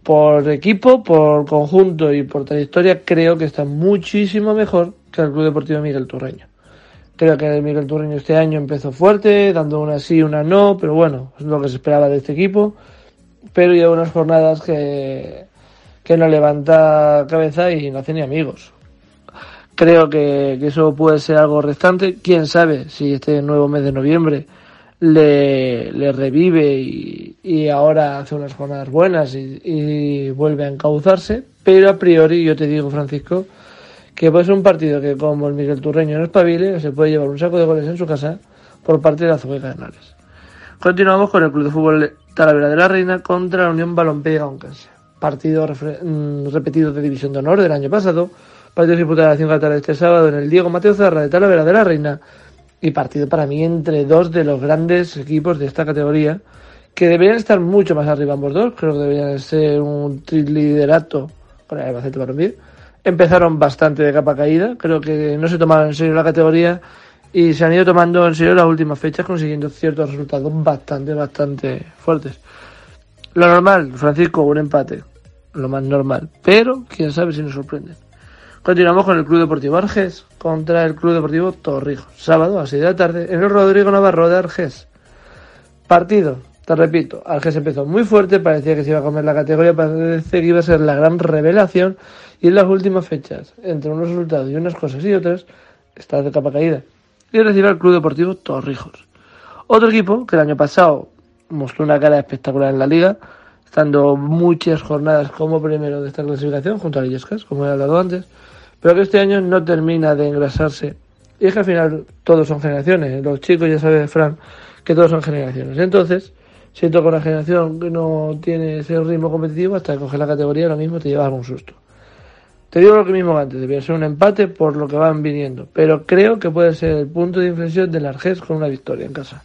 Por equipo, por conjunto y por trayectoria, creo que está muchísimo mejor que el Club Deportivo Miguel Turreño. Creo que el Miguel Turreño este año empezó fuerte, dando una sí, una no, pero bueno, es lo que se esperaba de este equipo. Pero lleva unas jornadas que, que no levanta cabeza y no hace ni amigos. Creo que, que eso puede ser algo restante. Quién sabe si este nuevo mes de noviembre le, le revive y, y, ahora hace unas jornadas buenas y, y, vuelve a encauzarse. Pero a priori, yo te digo, Francisco, que puede ser un partido que, como el Miguel Turreño no espabile, se puede llevar un saco de goles en su casa por parte de la Zubeca de. Continuamos con el Club de Fútbol Talavera de la Reina contra la Unión Balompié Gaunquense. Partido repetido de División de Honor del año pasado. Partido disputado a las 5 de la tarde este sábado en el Diego Mateo Zarra de Talavera de la Reina y partido para mí entre dos de los grandes equipos de esta categoría que deberían estar mucho más arriba ambos dos, creo que deberían ser un liderato con el Albacete Balompié. Empezaron bastante de capa caída, creo que no se tomaron en serio la categoría y se han ido tomando en serio las últimas fechas consiguiendo ciertos resultados bastante, bastante fuertes. Lo normal, Francisco, un empate, lo más normal, pero quién sabe si nos sorprenden. Continuamos con el Club Deportivo Arges contra el Club Deportivo Torrijos. Sábado a las 6 de la tarde en el Rodrigo Navarro de Arges. Partido, te repito, Arges empezó muy fuerte, parecía que se iba a comer la categoría, parece que iba a ser la gran revelación y en las últimas fechas, entre unos resultados y unas cosas y otras, está de capa caída. Y recibe al Club Deportivo Torrijos. Otro equipo que el año pasado mostró una cara espectacular en la liga, estando muchas jornadas como primero de esta clasificación junto a Illescas, como he hablado antes, pero que este año no termina de engrasarse. Y es que al final todos son generaciones. Los chicos ya saben, Fran, que todos son generaciones. Entonces, siento con una generación que no tiene ese ritmo competitivo, hasta que la categoría, lo mismo te llevas algún susto. Te digo lo que mismo antes, debería ser un empate por lo que van viniendo, pero creo que puede ser el punto de inflexión del Arges con una victoria en casa.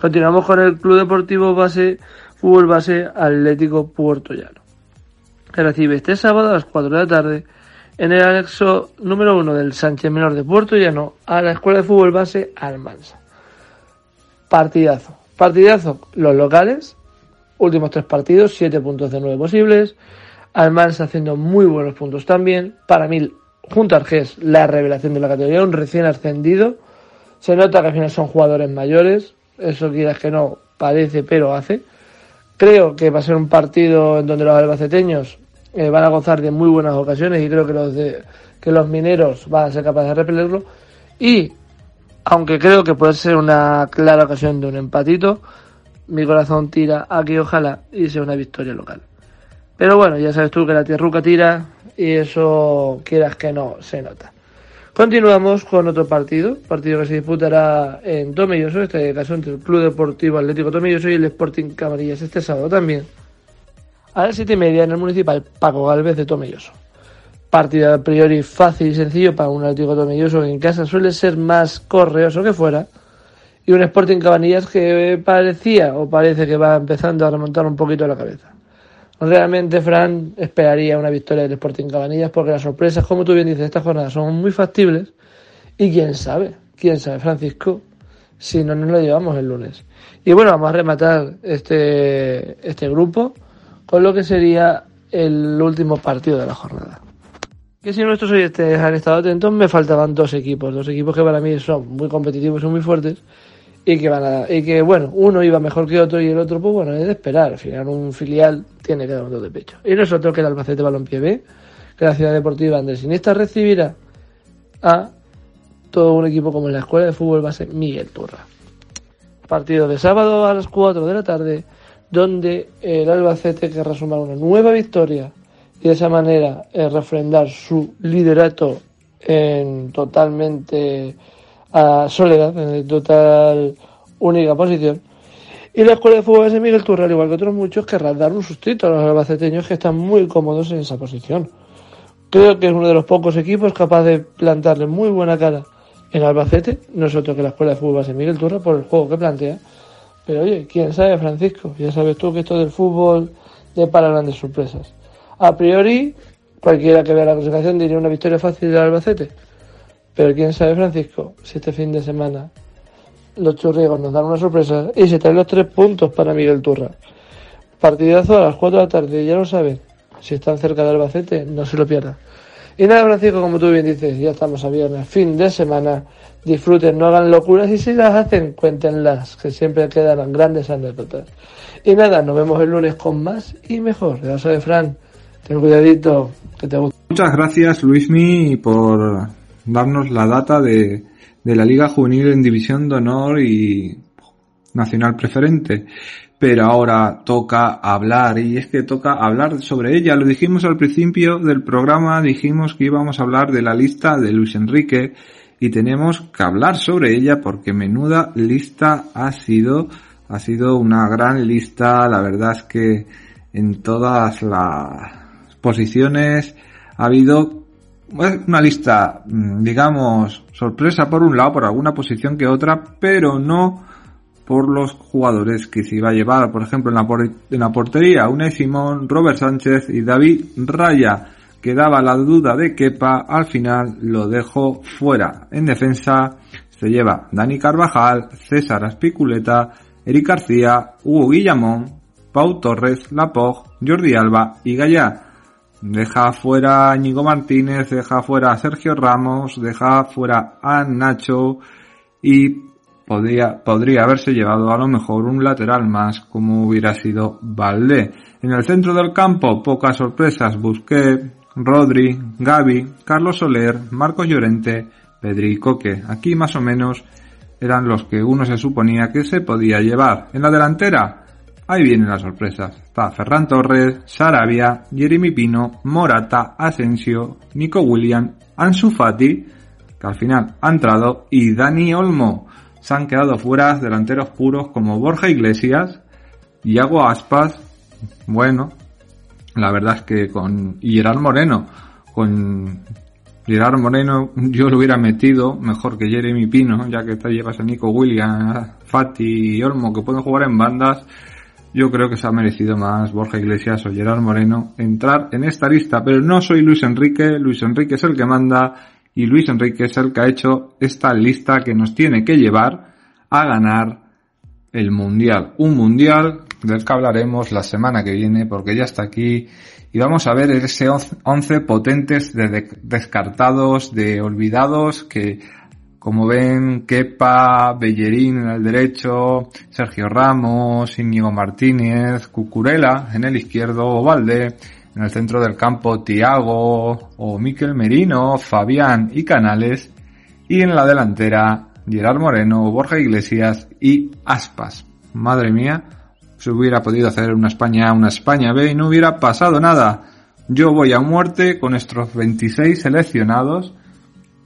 Continuamos con el Club Deportivo Base, Fútbol Base Atlético Puerto Llano, que recibe este sábado a las 4 de la tarde en el anexo número 1 del Sánchez Menor de Puerto Llano a la Escuela de Fútbol Base Almansa. Partidazo. Partidazo los locales, últimos tres partidos, 7 puntos de 9 posibles. Almansa haciendo muy buenos puntos también. Para mí, junto a Arges, la revelación de la categoría, un recién ascendido. Se nota que al final son jugadores mayores, eso quieras que no, parece, pero hace. Creo que va a ser un partido en donde los albaceteños eh, van a gozar de muy buenas ocasiones y creo que los de, que los mineros van a ser capaces de repelerlo. Y aunque creo que puede ser una clara ocasión de un empatito, mi corazón tira a que ojalá y sea una victoria local. Pero bueno, ya sabes tú que la tierruca tira y eso quieras que no se nota. Continuamos con otro partido, partido que se disputará en Tomelloso, este caso entre el Club Deportivo Atlético Tomelloso y el Sporting Camarillas este sábado también. A las siete y media en el municipal Paco Galvez de Tomelloso. Partido a priori fácil y sencillo para un Atlético Tomelloso que en casa suele ser más correoso que fuera. Y un Sporting Cabanillas que parecía o parece que va empezando a remontar un poquito la cabeza. Realmente, Fran, esperaría una victoria del Sporting Cabanillas porque las sorpresas, como tú bien dices, esta jornada son muy factibles y quién sabe, quién sabe, Francisco, si no nos lo llevamos el lunes. Y bueno, vamos a rematar este, este grupo con lo que sería el último partido de la jornada. Que si nuestros oyentes han estado atentos, me faltaban dos equipos, dos equipos que para mí son muy competitivos, son muy fuertes y que van a, y que bueno, uno iba mejor que otro y el otro, pues bueno, es de esperar. Al final un filial tiene que dar un dos de pecho. Y nosotros que el Albacete Balompié B, que la Ciudad Deportiva Andrés Iniesta recibirá a todo un equipo como en la Escuela de Fútbol Base Miguel Turra. Partido de sábado a las 4 de la tarde, donde el Albacete querrá sumar una nueva victoria y de esa manera eh, refrendar su liderato en totalmente a soledad, en total única posición. Y la Escuela de Fútbol de Miguel Turra, al igual que otros muchos, querrá dar un sustito a los albaceteños que están muy cómodos en esa posición. Creo que es uno de los pocos equipos capaz de plantarle muy buena cara en Albacete, nosotros que la Escuela de Fútbol base Miguel Turra, por el juego que plantea. Pero oye, quién sabe, Francisco, ya sabes tú que esto del fútbol para grandes sorpresas. A priori, cualquiera que vea la clasificación diría una victoria fácil del Albacete. Pero quién sabe, Francisco, si este fin de semana los churriegos nos dan una sorpresa y se traen los tres puntos para Miguel Turra. Partidazo a las 4 de la tarde, ya lo saben. Si están cerca del Albacete, no se lo pierdan. Y nada, Francisco, como tú bien dices, ya estamos a viernes, fin de semana. Disfruten, no hagan locuras y si las hacen, cuéntenlas, que siempre quedan grandes anécdotas. Y nada, nos vemos el lunes con más y mejor. Ya sabes, Fran, ten cuidadito, que te gusta. Muchas gracias, Luismi, por darnos la data de, de la Liga Juvenil en División de Honor y Nacional Preferente. Pero ahora toca hablar, y es que toca hablar sobre ella. Lo dijimos al principio del programa, dijimos que íbamos a hablar de la lista de Luis Enrique, y tenemos que hablar sobre ella porque menuda lista ha sido, ha sido una gran lista, la verdad es que en todas las posiciones ha habido una lista, mm, digamos, sorpresa por un lado, por alguna posición que otra, pero no por los jugadores que se iba a llevar. Por ejemplo, en la, portería, Une Simón, Robert Sánchez y David Raya. Quedaba la duda de Kepa, al final lo dejó fuera. En defensa se lleva Dani Carvajal, César Aspiculeta, Eric García, Hugo Guillamón, Pau Torres, Lapog, Jordi Alba y Gallá. Deja fuera a Martínez, deja fuera a Sergio Ramos, deja fuera a Nacho y podría, podría haberse llevado a lo mejor un lateral más como hubiera sido Valdé. En el centro del campo, pocas sorpresas, Busqué, Rodri, Gaby, Carlos Soler, Marcos Llorente, Pedri y Coque. Aquí más o menos eran los que uno se suponía que se podía llevar. En la delantera, ahí vienen las sorpresas. Está Ferran Torres, Sarabia, Jeremy Pino, Morata, Asensio, Nico William, Ansu Fati, que al final ha entrado, y Dani Olmo. Se han quedado fuera delanteros puros como Borja Iglesias, Iago Aspas, bueno, la verdad es que con Gerard Moreno, con Gerard Moreno yo lo hubiera metido mejor que Jeremy Pino, ya que está llevas a Nico Williams, Fati y Olmo que pueden jugar en bandas. Yo creo que se ha merecido más Borja Iglesias o Gerard Moreno entrar en esta lista, pero no soy Luis Enrique, Luis Enrique es el que manda y Luis Enrique es el que ha hecho esta lista que nos tiene que llevar a ganar el Mundial. Un Mundial del que hablaremos la semana que viene porque ya está aquí y vamos a ver ese 11 potentes de descartados, de olvidados que como ven Kepa, Bellerín en el derecho, Sergio Ramos, Íñigo Martínez, Cucurela en el izquierdo, Ovalde en el centro del campo Tiago o Miquel Merino, Fabián y Canales y en la delantera Gerard Moreno, Borja Iglesias y Aspas. Madre mía, se hubiera podido hacer una España A, una España B y no hubiera pasado nada. Yo voy a muerte con estos 26 seleccionados.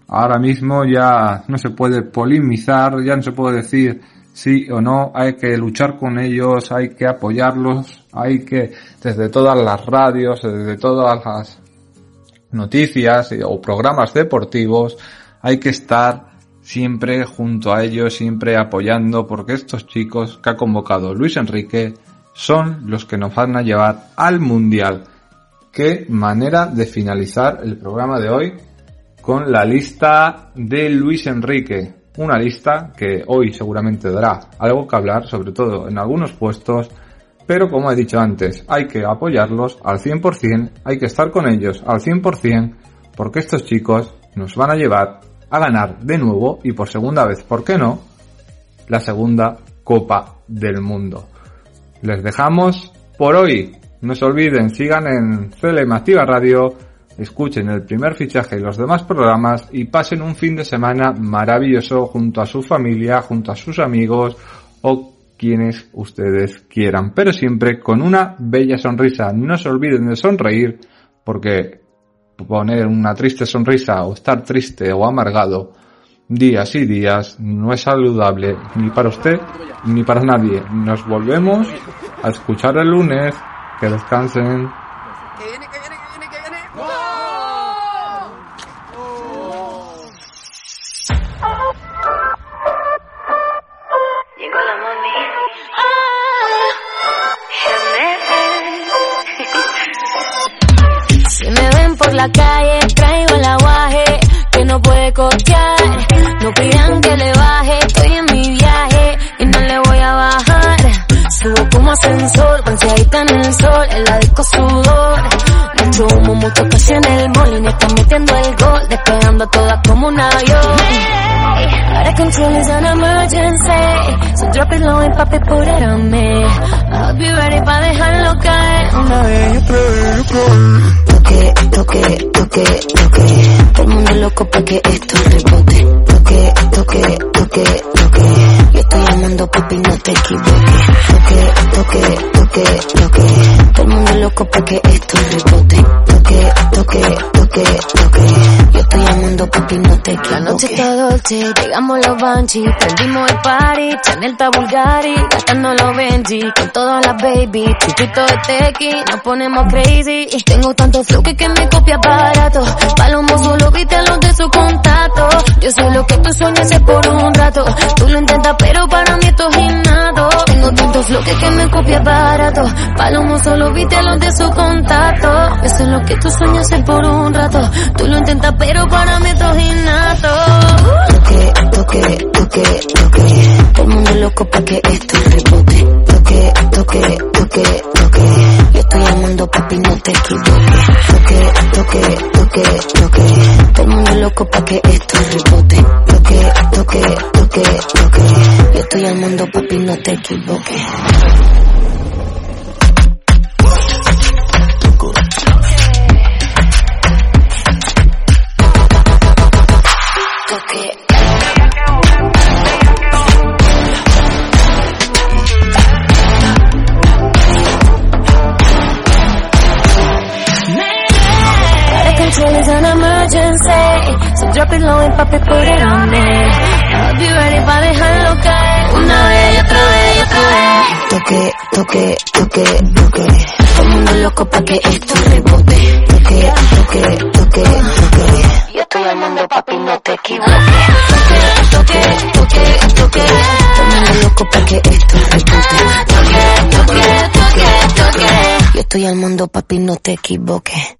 Ahora mismo ya no se puede polimizar, ya no se puede decir sí o no, hay que luchar con ellos, hay que apoyarlos, hay que, desde todas las radios, desde todas las noticias o programas deportivos, hay que estar siempre junto a ellos, siempre apoyando, porque estos chicos que ha convocado Luis Enrique son los que nos van a llevar al Mundial. Qué manera de finalizar el programa de hoy con la lista de Luis Enrique. Una lista que hoy seguramente dará algo que hablar, sobre todo en algunos puestos, pero como he dicho antes, hay que apoyarlos al 100%, hay que estar con ellos al 100%, porque estos chicos nos van a llevar a ganar de nuevo y por segunda vez, ¿por qué no? La segunda Copa del Mundo. Les dejamos por hoy. No se olviden, sigan en CLM Activa Radio, escuchen el primer fichaje y los demás programas y pasen un fin de semana maravilloso junto a su familia, junto a sus amigos o quienes ustedes quieran, pero siempre con una bella sonrisa. No se olviden de sonreír porque poner una triste sonrisa o estar triste o amargado días y días no es saludable ni para usted ni para nadie. Nos volvemos a escuchar el lunes. Que descansen. Por la calle, traigo el aguaje que no puede costear. No pidan que le baje, estoy en mi viaje y no le voy a bajar. Subo como ascensor, bronceadita en el sol, en la disco sudor. Mucho humo, mucho casi en el mall y están metiendo el gol, despegando a todas como un avión. Out control is an emergency, so drop it low and pop it, put it on me. I'll be ready pa' dejarlo caer una vez otra vez otra vez. Toque, toque, toque. Todo el mundo loco pa' que esto rebote. Toque, toque, toque, toque. Yo estoy llamando papi, no te equivoques. Toque, toque, toque, toque. Todo el mundo loco pa' que esto rebote. Toque, toque, toque, toque. Yo estoy llamando papi, no te equivoques. Noche llegamos los Banshee, prendimos el party, Chanel ta Bulgari, gastando los Benji, con todas las baby, chupito de tequi, nos ponemos crazy. Tengo tanto flow que, que me copia barato, palomo solo viste los de su contacto. Yo sé lo que tú sueñas es por un rato, tú lo intentas pero para mí esto es innato. Tengo tanto flow que, que me copia barato, palomo solo viste los de su contacto. Yo sé lo que tú sueñas es por un rato, tú lo intentas pero para mí esto es innato. Toque, toque, toque. Todo el mundo loco pa' que esto rebote. Toque, toque, toque, toque. Yo estoy llamando papi, no te equivoques. Toque, toque, toque, toque. Todo el mundo loco pa' que esto rebote. Toque, toque, toque, toque. Yo estoy llamando papi, no te equivoques. Pop it, put it on me. I'll be ready pa' dejarlo caer. Una vez y otra vez y otra vez. Toque, toque, toque, toque. Todo el mundo loco pa' que esto rebote. Toque, toque, toque, toque. Yo estoy llamando papi, no te equivoques. Toque, toque, toque, toque. Todo el mundo loco pa' que esto rebote. Toque, toque, toque, toque. Yo estoy al mundo, papi, no te equivoques.